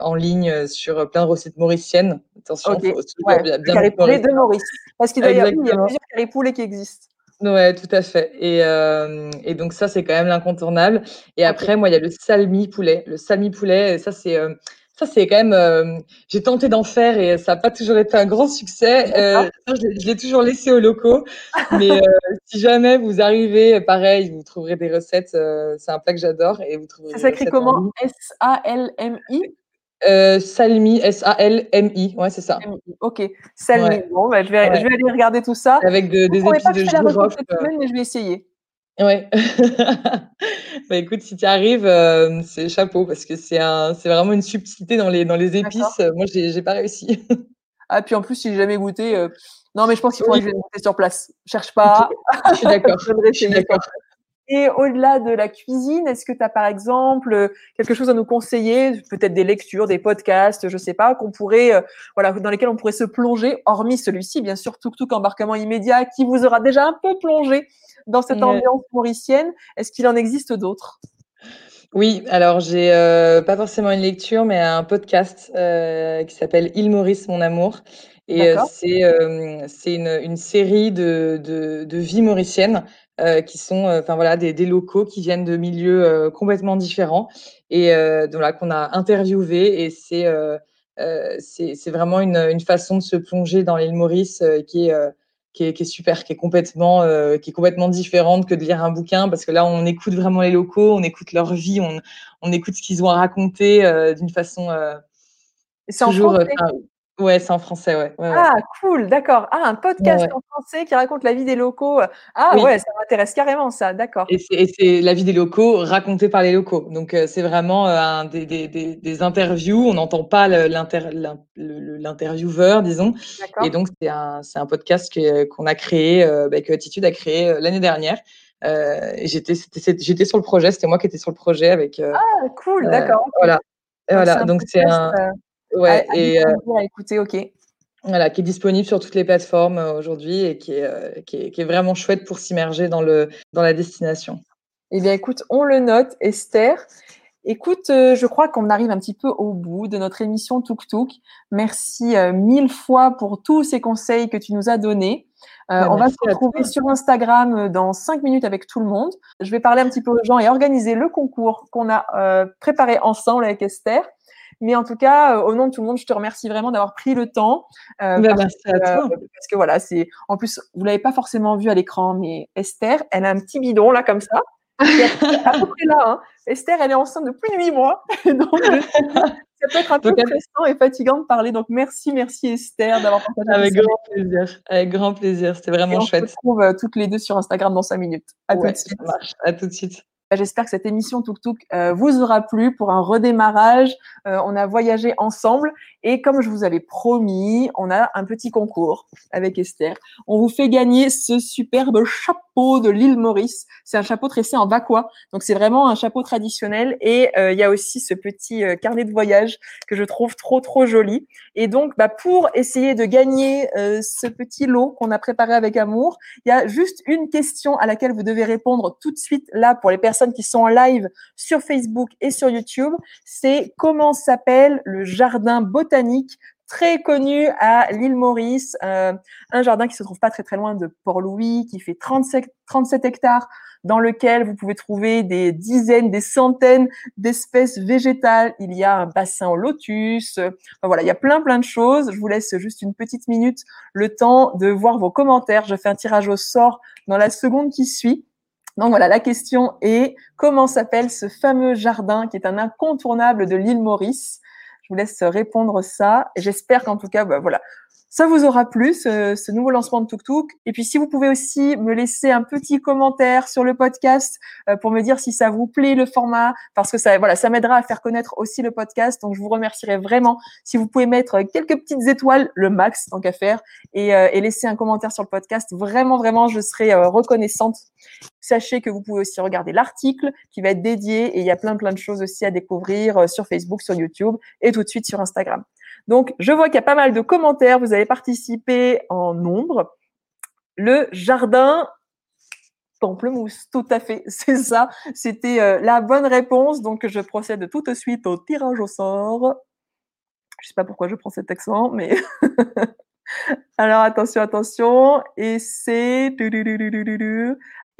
en ligne sur plein de recettes mauriciennes. Attention, okay. faut bien, bien poulet de Maurice. Parce qu'il y, a plusieurs curry poulets qui existent. Ouais, tout à fait. Et, euh, et donc ça, c'est quand même l'incontournable. Et après, moi, il y a le salmi poulet. Le salmi poulet, ça c'est euh, ça c'est quand même. Euh, j'ai tenté d'en faire et ça n'a pas toujours été un grand succès. Euh, je l'ai toujours laissé aux locaux. Mais euh, si jamais vous arrivez, pareil, vous trouverez des recettes. c'est un plat que j'adore et vous trouverez. Ça s'écrit comment? S A L M I? Euh, Salmi, S-A-L-M-I, ouais, c'est ça. Ok, Salmi. Bon, bah, je, vais, je vais aller regarder tout ça. Avec de, des épices de girofle. cette semaine, mais je vais essayer. Ouais. bah écoute, si tu arrives, euh, c'est chapeau parce que c'est un, c'est vraiment une subtilité dans les, dans les épices. Moi, j'ai, j'ai pas réussi. ah, puis en plus, si j'ai jamais goûté, euh, non, mais je pense qu'il faudrait que je goûter sur place. Cherche pas. Je suis d'accord. je suis d'accord. Et au-delà de la cuisine, est-ce que tu as par exemple quelque chose à nous conseiller, peut-être des lectures, des podcasts, je sais pas, qu'on pourrait, euh, voilà, dans lesquels on pourrait se plonger, hormis celui-ci, bien sûr, tout embarquement immédiat, qui vous aura déjà un peu plongé dans cette ambiance mauricienne. Est-ce qu'il en existe d'autres? Oui, alors j'ai euh, pas forcément une lecture, mais un podcast euh, qui s'appelle Il Maurice, mon amour. Et c'est c'est une, une, série de, de, de vie mauricienne euh, qui sont euh, enfin voilà des, des, locaux qui viennent de milieux euh, complètement différents et donc là qu'on a interviewé et c'est c'est vraiment une, une, façon de se plonger dans l'île Maurice qui est qui est, qui est, super, qui est complètement, qui est complètement différente que de lire un bouquin, parce que là, on écoute vraiment les locaux, on écoute leur vie, on, on écoute ce qu'ils ont à raconter d'une façon c'est en français? Ouais, c'est en français, ouais. Ah, cool, d'accord. Ah, un podcast en français qui raconte la vie des locaux. Ah, ouais, ça m'intéresse carrément, ça, d'accord. Et c'est la vie des locaux racontée par les locaux. Donc, euh, c'est vraiment euh, un, des, des, des, interviews. On n'entend pas l'intervieweur, disons. Et donc, c'est un, un podcast qu'on a créé, euh, bah, que Attitude a créé l'année dernière. Euh, j'étais sur le projet, c'était moi qui étais sur le projet avec. ah, cool, d'accord. Voilà. voilà, donc c'est un. Ouais, et euh, écouter, ok. Voilà, qui est disponible sur toutes les plateformes euh, aujourd'hui et qui est, euh, qui est, qui, est, vraiment chouette pour s'immerger dans, le, dans la destination. Eh bien, écoute, on le note, Esther. Écoute, je crois qu'on arrive un petit peu au bout de notre émission Tuk Tuk. Merci mille fois pour tous ces conseils que tu nous as donnés. Euh, on va se retrouver sur Instagram dans cinq minutes avec tout le monde. Je vais parler un petit peu aux gens et organiser le concours qu'on a euh, préparé ensemble avec Esther. Mais en tout cas, euh, au nom de tout le monde, je te remercie vraiment d'avoir pris le temps. Euh, merci à toi. Euh, parce que voilà, c'est en plus, vous l'avez pas forcément vu à l'écran, mais Esther, elle a un petit bidon là comme ça. à peu près là. Hein. Esther, elle est enceinte de plus de huit mois. Donc, ça peut être un peu stressant et fatigant de parler. Donc, merci, merci Esther d'avoir partagé. Avec grand plaisir. Avec grand plaisir. C'était vraiment chouette. On se retrouve toutes les deux sur Instagram dans cinq minutes. À tout de suite. À tout de suite. Bah, j'espère que cette émission Tuk Tuk euh, vous aura plu pour un redémarrage. Euh, on a voyagé ensemble et comme je vous avais promis, on a un petit concours avec Esther. On vous fait gagner ce superbe chapeau de l'île Maurice. C'est un chapeau tressé en vaquois, donc c'est vraiment un chapeau traditionnel. Et euh, il y a aussi ce petit carnet de voyage que je trouve trop trop joli. Et donc, bah, pour essayer de gagner ce petit lot qu'on a préparé avec amour, il y a juste une question à laquelle vous devez répondre tout de suite là pour les personnes qui sont en live sur Facebook et sur YouTube, c'est comment s'appelle le jardin botanique très connu à l'île Maurice, euh, un jardin qui se trouve pas très très loin de Port-Louis, qui fait 37, 37 hectares, dans lequel vous pouvez trouver des dizaines, des centaines d'espèces végétales. Il y a un bassin au lotus. voilà, il y a plein plein de choses. Je vous laisse juste une petite minute le temps de voir vos commentaires. Je fais un tirage au sort dans la seconde qui suit. Donc voilà, la question est comment s'appelle ce fameux jardin qui est un incontournable de l'île Maurice? Je vous laisse répondre ça. J'espère qu'en tout cas, bah, voilà, ça vous aura plu, ce, nouveau lancement de Tuk Tuk. Et puis, si vous pouvez aussi me laisser un petit commentaire sur le podcast euh, pour me dire si ça vous plaît le format, parce que ça, voilà, ça m'aidera à faire connaître aussi le podcast. Donc, je vous remercierai vraiment si vous pouvez mettre quelques petites étoiles, le max tant qu'à faire, et, euh, et, laisser un commentaire sur le podcast. Vraiment, vraiment, je serai euh, reconnaissante. Sachez que vous pouvez aussi regarder l'article qui va être dédié et il y a plein, plein de choses aussi à découvrir sur Facebook, sur YouTube et tout de suite sur Instagram. Donc, je vois qu'il y a pas mal de commentaires. Vous avez participé en nombre. Le jardin pamplemousse, tout à fait, c'est ça. C'était euh, la bonne réponse. Donc, je procède tout de suite au tirage au sort. Je sais pas pourquoi je prends cet accent, mais alors attention, attention. Et c'est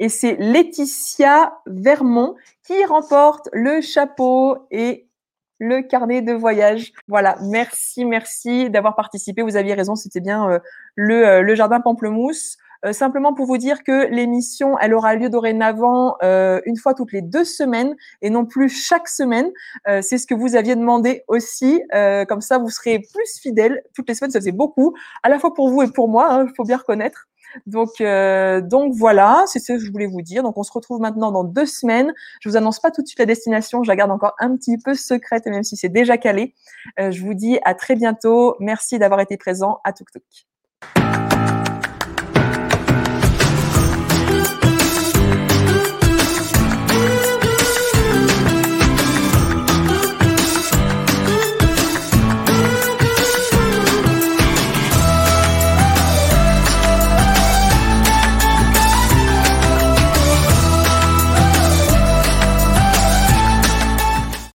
et c'est Laetitia Vermont qui remporte le chapeau et le carnet de voyage. Voilà, merci, merci d'avoir participé. Vous aviez raison, c'était bien euh, le, euh, le, jardin pamplemousse. Euh, simplement pour vous dire que l'émission, elle aura lieu dorénavant une fois toutes les deux semaines et non plus chaque semaine. c'est ce que vous aviez demandé aussi. comme ça, vous serez plus fidèles. Toutes les semaines, ça faisait beaucoup, à la fois pour vous et pour moi, il hein, faut bien reconnaître. Donc, euh, donc voilà, c'est ce que je voulais vous dire. Donc, on se retrouve maintenant dans deux semaines. Je vous annonce pas tout de suite la destination, je la garde encore un petit peu secrète, même si c'est déjà calé. Euh, je vous dis à très bientôt. Merci d'avoir été présent à Tuk Tuk.